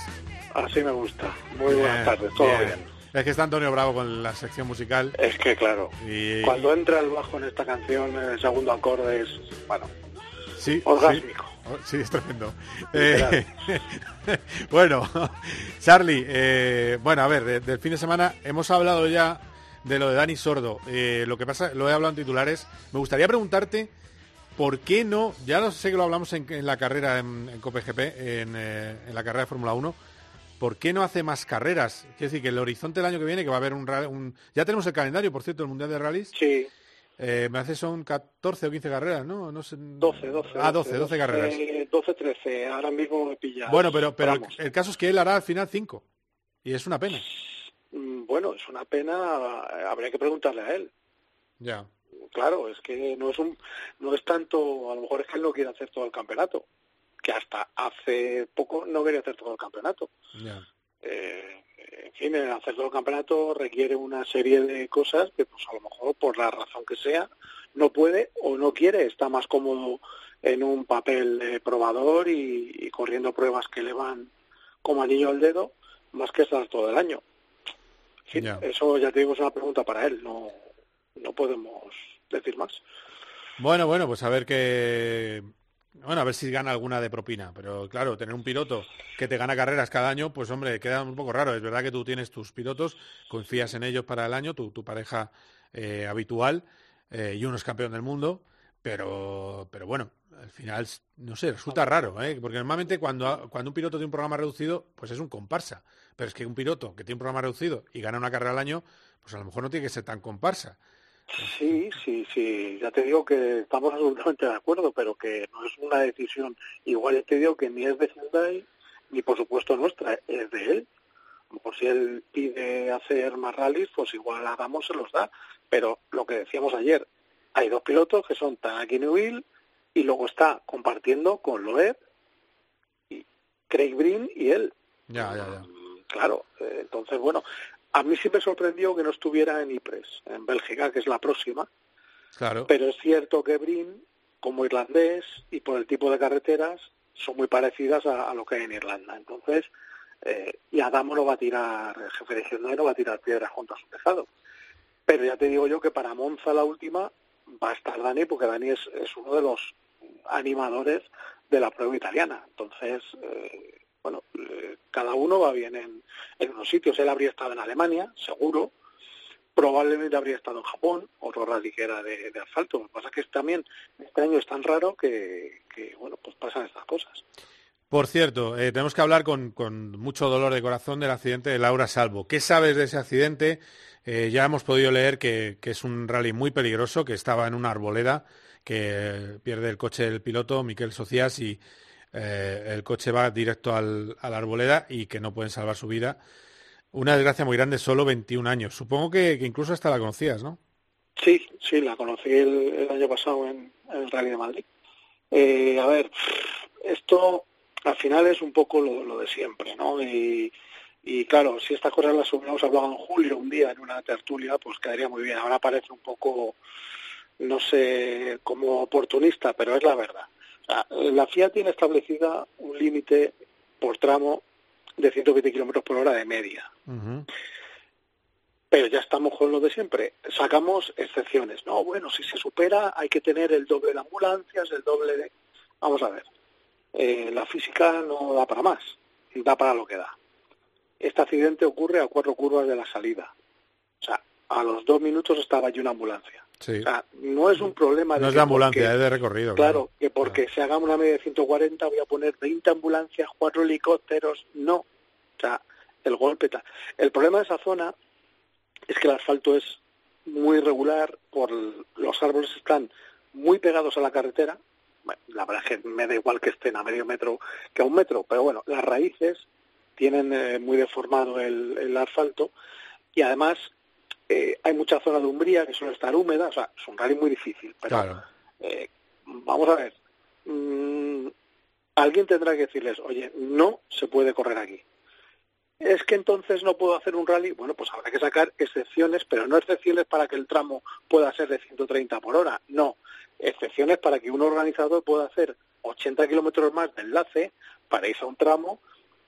Así me gusta. Muy buenas Bien, tardes, todo bien. bien. Es que está Antonio Bravo con la sección musical. Es que claro, Y- cuando entra el bajo en esta canción, el segundo acorde es, bueno, Sí, orgásmico. Sí, Oh, sí, es tremendo. Eh, bueno, Charlie, eh, bueno, a ver, de- del fin de semana hemos hablado ya de lo de Dani Sordo. Eh, lo que pasa, lo he hablado en titulares. Me gustaría preguntarte por qué no, ya lo sé que lo hablamos en, en la carrera en, en COPGP, en, eh, en la carrera de Fórmula 1. ¿Por qué no hace más carreras? Quiero decir que el horizonte del año que viene, que va a haber un, un- ya tenemos el calendario, por cierto, el Mundial de Rallys. Sí. Eh, me hace son 14 o 15 carreras, ¿no? no sé, 12, 12. Ah, 12, 12 carreras. Eh, 12, 13, ahora mismo me pilla. Bueno, pero, pero el, el caso es que él hará al final cinco. Y es una pena. Mm, Bueno, es una pena, habría que preguntarle a él. Ya. Claro, es que no es un, no es tanto, a lo mejor es que él no quiere hacer todo el campeonato, que hasta hace poco no quería hacer todo el campeonato. Eh, en fin, el hacer todo el campeonato requiere una serie de cosas que, pues a lo mejor, por la razón que sea, no puede o no quiere, está más cómodo en un papel de probador y, y corriendo pruebas que le van como anillo al dedo, más que estar todo el año. En fin, Ya. eso ya te digo, es una pregunta para él, no, no podemos decir más. Bueno, bueno, pues a ver qué... Bueno, a ver si gana alguna de propina. Pero claro, tener un piloto que te gana carreras cada año, pues hombre, queda un poco raro. Es verdad que tú tienes tus pilotos, confías en ellos para el año, tu, tu pareja eh, habitual, eh, y uno es campeón del mundo, pero, pero bueno, al final, no sé, resulta raro, ¿eh? porque normalmente cuando, cuando un piloto tiene un programa reducido, pues es un comparsa. Pero es que un piloto que tiene un programa reducido y gana una carrera al año, pues a lo mejor no tiene que ser tan comparsa. Sí, sí, sí, ya te digo que estamos absolutamente de acuerdo, pero que no es una decisión. Igual ya te digo que ni es de Hyundai, ni por supuesto nuestra, es de él. Mejor si él pide hacer más rallies, pues igual a Ramos se los da. Pero lo que decíamos ayer, hay dos pilotos que son Tanaki Newell y luego está compartiendo con Loeb, y Craig Breen y él. Ya, ya, ya. Claro, eh, entonces, bueno, a mí sí me sorprendió que no estuviera en Ypres, en Bélgica, que es la próxima, Claro. pero es cierto que Brin, como irlandés y por el tipo de carreteras, son muy parecidas a, a lo que hay en Irlanda. Entonces, eh, y Adamo no va a tirar, el jefe de Hyundai no va a tirar piedras contra su tejado. Pero ya te digo yo que para Monza la última va a estar Dani, porque Dani es, es uno de los animadores de la prueba italiana. Entonces, eh, bueno, eh, cada uno va bien en, en unos sitios. Él habría estado en Alemania, seguro. Probablemente habría estado en Japón, otro rally que era de, de asfalto. Lo que pasa es que también este año es tan raro que, bueno, pues pasan estas cosas. Por cierto, eh, tenemos que hablar con, con mucho dolor de corazón del accidente de Laura Salvo. ¿Qué sabes de ese accidente? Eh, ya hemos podido leer que, que es un rally muy peligroso, que estaba en una arboleda, que pierde el coche del piloto, Miquel Socias, y eh, el coche va directo al, a la arboleda y que no pueden salvar su vida. Una desgracia muy grande, solo 21 años. Supongo que, incluso hasta la conocías, ¿no? Sí, sí, la conocí el, año pasado en, el Rally de Madrid. Eh, a ver, esto al final es un poco lo, lo de siempre, ¿no? Y, y claro, si estas cosas las hubiéramos hablado en julio un día en una tertulia, pues quedaría muy bien. Ahora parece un poco, no sé, como oportunista, pero es la verdad. Sea, la FIA tiene establecida un límite por tramo de 120 kilómetros por hora de media. Pero ya estamos con lo de siempre. Sacamos excepciones. No, bueno, si se supera hay que tener el doble de ambulancias, el doble de... Vamos a ver. Eh, la física no da para más. Da para lo que da. Este accidente ocurre a cuatro curvas de la salida. O sea, a los dos minutos estaba allí una ambulancia. Sí. O sea, no es un problema de No es de ambulancia, porque- es de recorrido. Claro, que porque se haga una media de 140 voy a poner 20 ambulancias, cuatro helicópteros. No. O sea, el golpe tal. El problema de esa zona es que el asfalto es muy irregular, por los árboles están muy pegados a la carretera. Bueno, la verdad es que me da igual que estén a medio metro que a un metro, pero bueno, las raíces tienen eh, muy deformado el, el asfalto y además eh, hay mucha zona de umbría que suele estar húmeda, o sea, es un rally muy difícil, pero Claro. eh, vamos a ver, mm, alguien tendrá que decirles, oye, no se puede correr aquí. Es que entonces no puedo hacer un rally. Bueno, pues habrá que sacar excepciones, pero no excepciones para que el tramo pueda ser de 130 por hora. No, excepciones para que un organizador pueda hacer 80 kilómetros más de enlace para irse a un tramo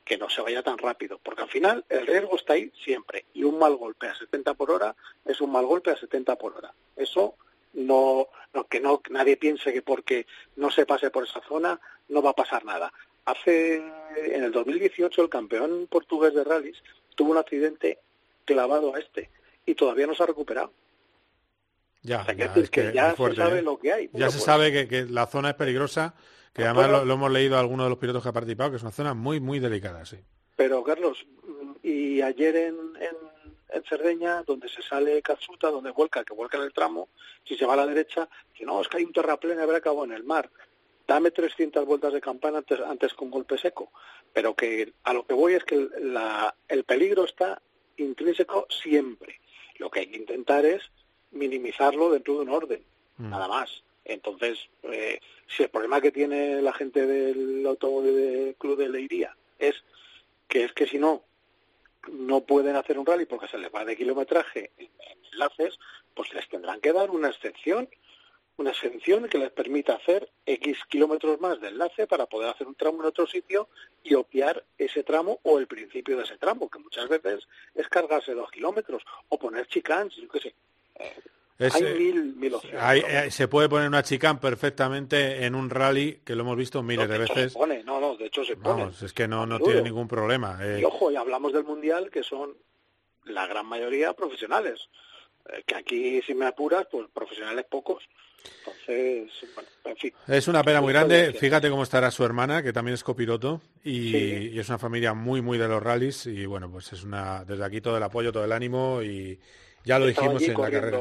que no se vaya tan rápido. Porque al final el riesgo está ahí siempre. Y un mal golpe a 70 por hora es un mal golpe a 70 por hora. Eso no, no que no nadie piense que porque no se pase por esa zona no va a pasar nada. Hace en el 2018 el campeón portugués de rallies tuvo un accidente clavado a este y todavía no se ha recuperado. Ya, sea, ya, decir es que que ya es fuerte, se sabe ¿eh? lo que hay. Ya se sabe que, que la zona es peligrosa, que además lo, lo hemos leído a algunos de los pilotos que ha participado, que es una zona muy, muy delicada, sí. Pero Carlos, mm, y ayer en, en, en Cerdeña, donde se sale Katsuta, donde vuelca, que vuelca en el tramo, si se va a la derecha, que no, es que hay un terraplén habrá acabado en el mar. Dame 300 vueltas de campana antes, antes con golpe seco. Pero que a lo que voy es que el, la- el peligro está intrínseco siempre. Lo que hay que intentar es minimizarlo dentro de un orden, nada más. Entonces, eh, si el problema que tiene la gente del automóvil de Club de Leiría es que es que si no no pueden hacer un rally porque se les va de kilometraje en, en enlaces, pues les tendrán que dar una excepción, una excepción que les permita hacer X kilómetros más de enlace para poder hacer un tramo en otro sitio y obviar ese tramo o el principio de ese tramo, que muchas veces es cargarse dos kilómetros o poner chicanes, yo qué sé. Eh, Es, hay eh, mil, mil opciones. Hay- eh, se puede poner una chicane perfectamente en un rally, que lo hemos visto miles de veces. se pone, no, no, de hecho se pone. Vamos, es que no, no tiene ningún problema. eh. Y ojo, y hablamos del Mundial, que son la gran mayoría profesionales. Eh, que aquí, si me apuras, pues profesionales pocos. Entonces, bueno, en fin. Es una pena muy grande. Fíjate cómo estará su hermana, que también es copiloto, y, Sí. y es una familia muy, muy de los rallies. Y bueno, pues es una desde aquí todo el apoyo, todo el ánimo, y ya lo Estaba dijimos en la carrera.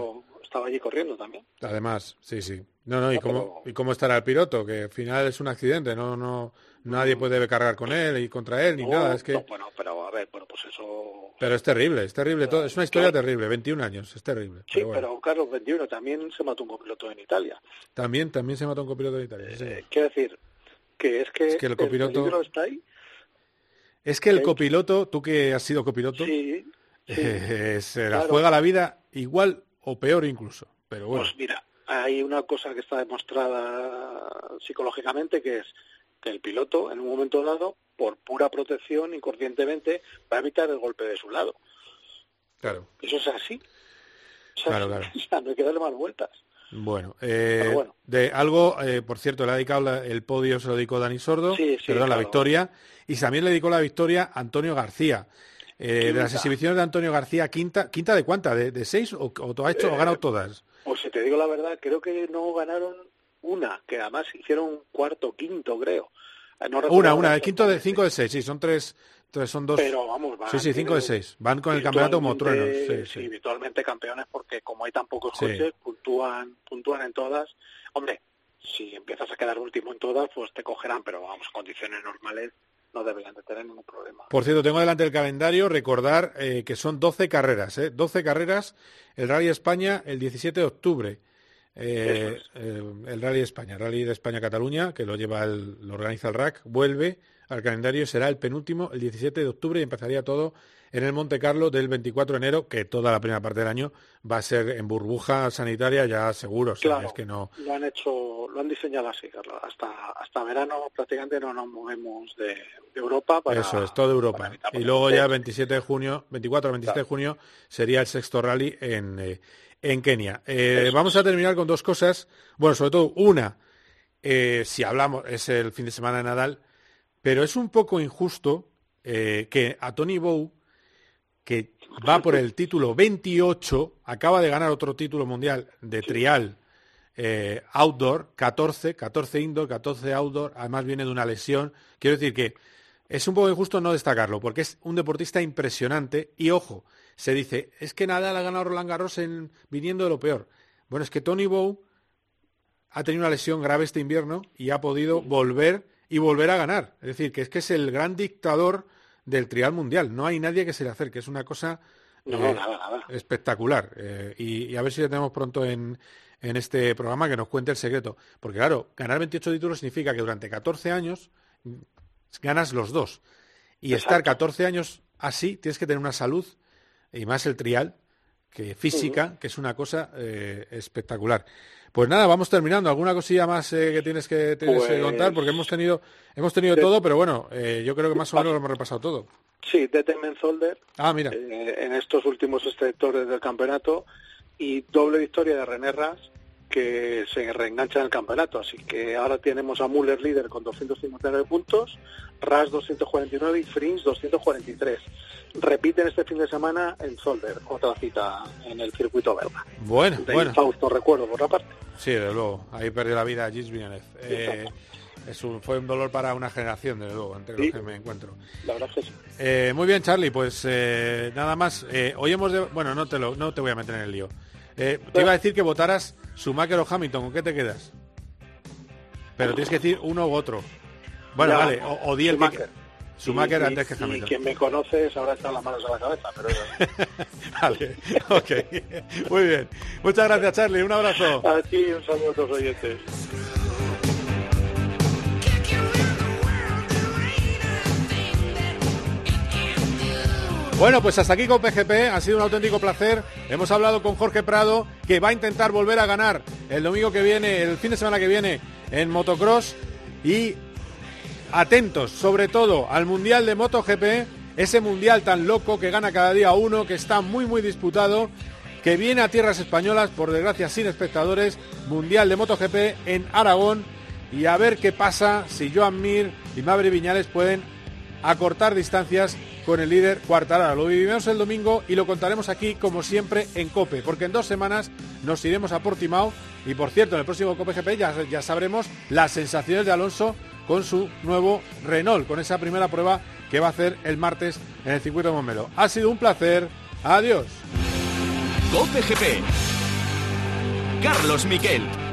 Estaba allí corriendo también. Además, sí, sí. No, no, y No, cómo, y cómo estará el piloto, que al final es un accidente, no, no, nadie puede cargar con él y contra él ni No, nada, es que, no, bueno, pero a ver, bueno, pues eso... pero es terrible, es terrible, todo, es una historia terrible, 21 años, es terrible. Sí, pero bueno. pero Carlos 21 también se mató un copiloto en Italia. También, también se mató un copiloto de Italia. sí, señor. Quiero decir, que es que, Es que el copiloto- está ahí. Es que el copiloto, tú que has sido copiloto, Sí, eh, se la Claro. juega la vida igual o peor incluso. Pero bueno, Pues mira, hay una cosa que está demostrada psicológicamente que es que el piloto en un momento dado, por pura protección, inconscientemente, va a evitar el golpe de su lado. claro, Eso es así. O sea, Claro, claro. o sea, no hay que darle más vueltas. bueno. eh, bueno. De algo, eh, por cierto, le ha dedicado la- el podio, se lo dedicó Dani Sordo, Sí, sí, perdón, la victoria, y también le dedicó la victoria a Antonio García. Eh, de las exhibiciones de Antonio García, quinta, ¿quinta de cuánta? ¿De, de seis o, o ha hecho o ha ganado todas? Pues si te digo la verdad, creo que no ganaron una, que además hicieron cuarto, quinto, creo. Eh, no Una, una, el quinto de cinco de seis, sí, son tres, tres son dos. Pero vamos, van, sí, sí, cinco de seis. Van con el campeonato como truenos. Sí, sí. virtualmente campeones porque como hay tan pocos Sí. coches, puntúan, puntúan en todas. Hombre, si empiezas a quedar último en todas, pues te cogerán, pero vamos, condiciones normales no deberían de tener ningún problema. Por cierto, tengo delante el calendario, recordar eh, que son 12 carreras, ¿eh? 12 carreras, el Rally España el 17 de octubre. Eh, eh, el Rally España, Rally de España-Cataluña, que lo lleva el, lo organiza el RAC, vuelve al calendario será el penúltimo, el 17 de octubre, y empezaría todo en el Monte Carlo del 24 de enero, que toda la primera parte del año va a ser en burbuja sanitaria ya seguro. O sea, Claro, es que no. lo han hecho, lo han diseñado así, Carlos. Hasta hasta verano prácticamente no nos movemos de, de Europa para Eso es, toda Europa. Y luego ya el 27 de junio, 24 al 27 de junio, sería el sexto rally en, eh, en Kenia. Eh, vamos a terminar con dos cosas. Bueno, sobre todo una, eh, si hablamos, es el fin de semana de Nadal, pero es un poco injusto eh, que a Tony Bow, que va por el título 28, acaba de ganar otro título mundial de trial eh, outdoor, 14, 14 indoor, 14 outdoor, además viene de una lesión. Quiero decir que es un poco injusto no destacarlo, porque es un deportista impresionante y ojo, se dice, es que Nadal ha ganado Roland Garros en, viniendo de lo peor. Bueno, es que Tony Bow ha tenido una lesión grave este invierno y ha podido volver y volver a ganar. Es decir, que es que es el gran dictador del trial mundial. No hay nadie que se le acerque. Es una cosa No, eh, nada, nada. espectacular. Eh, y, y a ver si le tenemos pronto en, en este programa que nos cuente el secreto. Porque claro, ganar 28 títulos significa que durante 14 años ganas los dos. Y estar 14 años así, tienes que tener una salud, y más el trial, que física, que es una cosa eh, espectacular. Pues nada, vamos terminando. ¿Alguna cosilla más eh, que tienes que, tienes que Pues- contar? Porque hemos tenido, hemos tenido De- todo, pero bueno, eh, yo creo que más o menos lo hemos repasado todo. Sí, de Temensolder Ah, mira. eh, en estos últimos sectores del campeonato y doble victoria de René Ras que se reengancha en el campeonato. Así que ahora tenemos a Müller líder con 259 puntos, Ras 249 y Frins 243. Repiten este fin de semana en Solder, otra cita en el circuito belga. Bueno, De bueno. Fausto recuerdo por la parte. Sí, desde luego. Ahí perdió la vida Gilles Villeneuve. Eh, es un- fue un dolor para una generación, desde luego, entre Sí. los que me encuentro. La verdad es que sí. Eh, muy bien, Charlie, pues eh, nada más. Eh, hoy hemos de... Bueno, no te, lo, no te voy a meter en el lío. Te iba a decir que votaras Schumacher o Hamilton. ¿Con qué te quedas? Pero tienes que decir uno u otro. Bueno, Ya, vale, o, o di el que- Schumacher. Y- antes que y- Hamilton. Y quien me conoce ahora está las manos a la cabeza, pero Vale, ok. Muy bien. Muchas gracias, Charlie. Un abrazo. a ti un saludo a los oyentes. Bueno, pues hasta aquí con PGP, ha sido un auténtico placer. Hemos hablado con Jorge Prado, que va a intentar volver a ganar el domingo que viene, el fin de semana que viene en motocross. Y atentos, sobre todo, al Mundial de MotoGP, ese Mundial tan loco que gana cada día uno, que está muy, muy disputado, que viene a tierras españolas, por desgracia sin espectadores, Mundial de MotoGP en Aragón. Y a ver qué pasa si Joan Mir y Maverick Viñales pueden acortar distancias con el líder Cuartararo. Lo vivimos el domingo y lo contaremos aquí, como siempre, en COPE, porque en dos semanas nos iremos a Portimao y, por cierto, en el próximo COPE GP ya, ya sabremos las sensaciones de Alonso con su nuevo Renault, con esa primera prueba que va a hacer el martes en el circuito de Montmeló. Ha sido un placer. Adiós. Cope. Carlos Miquel.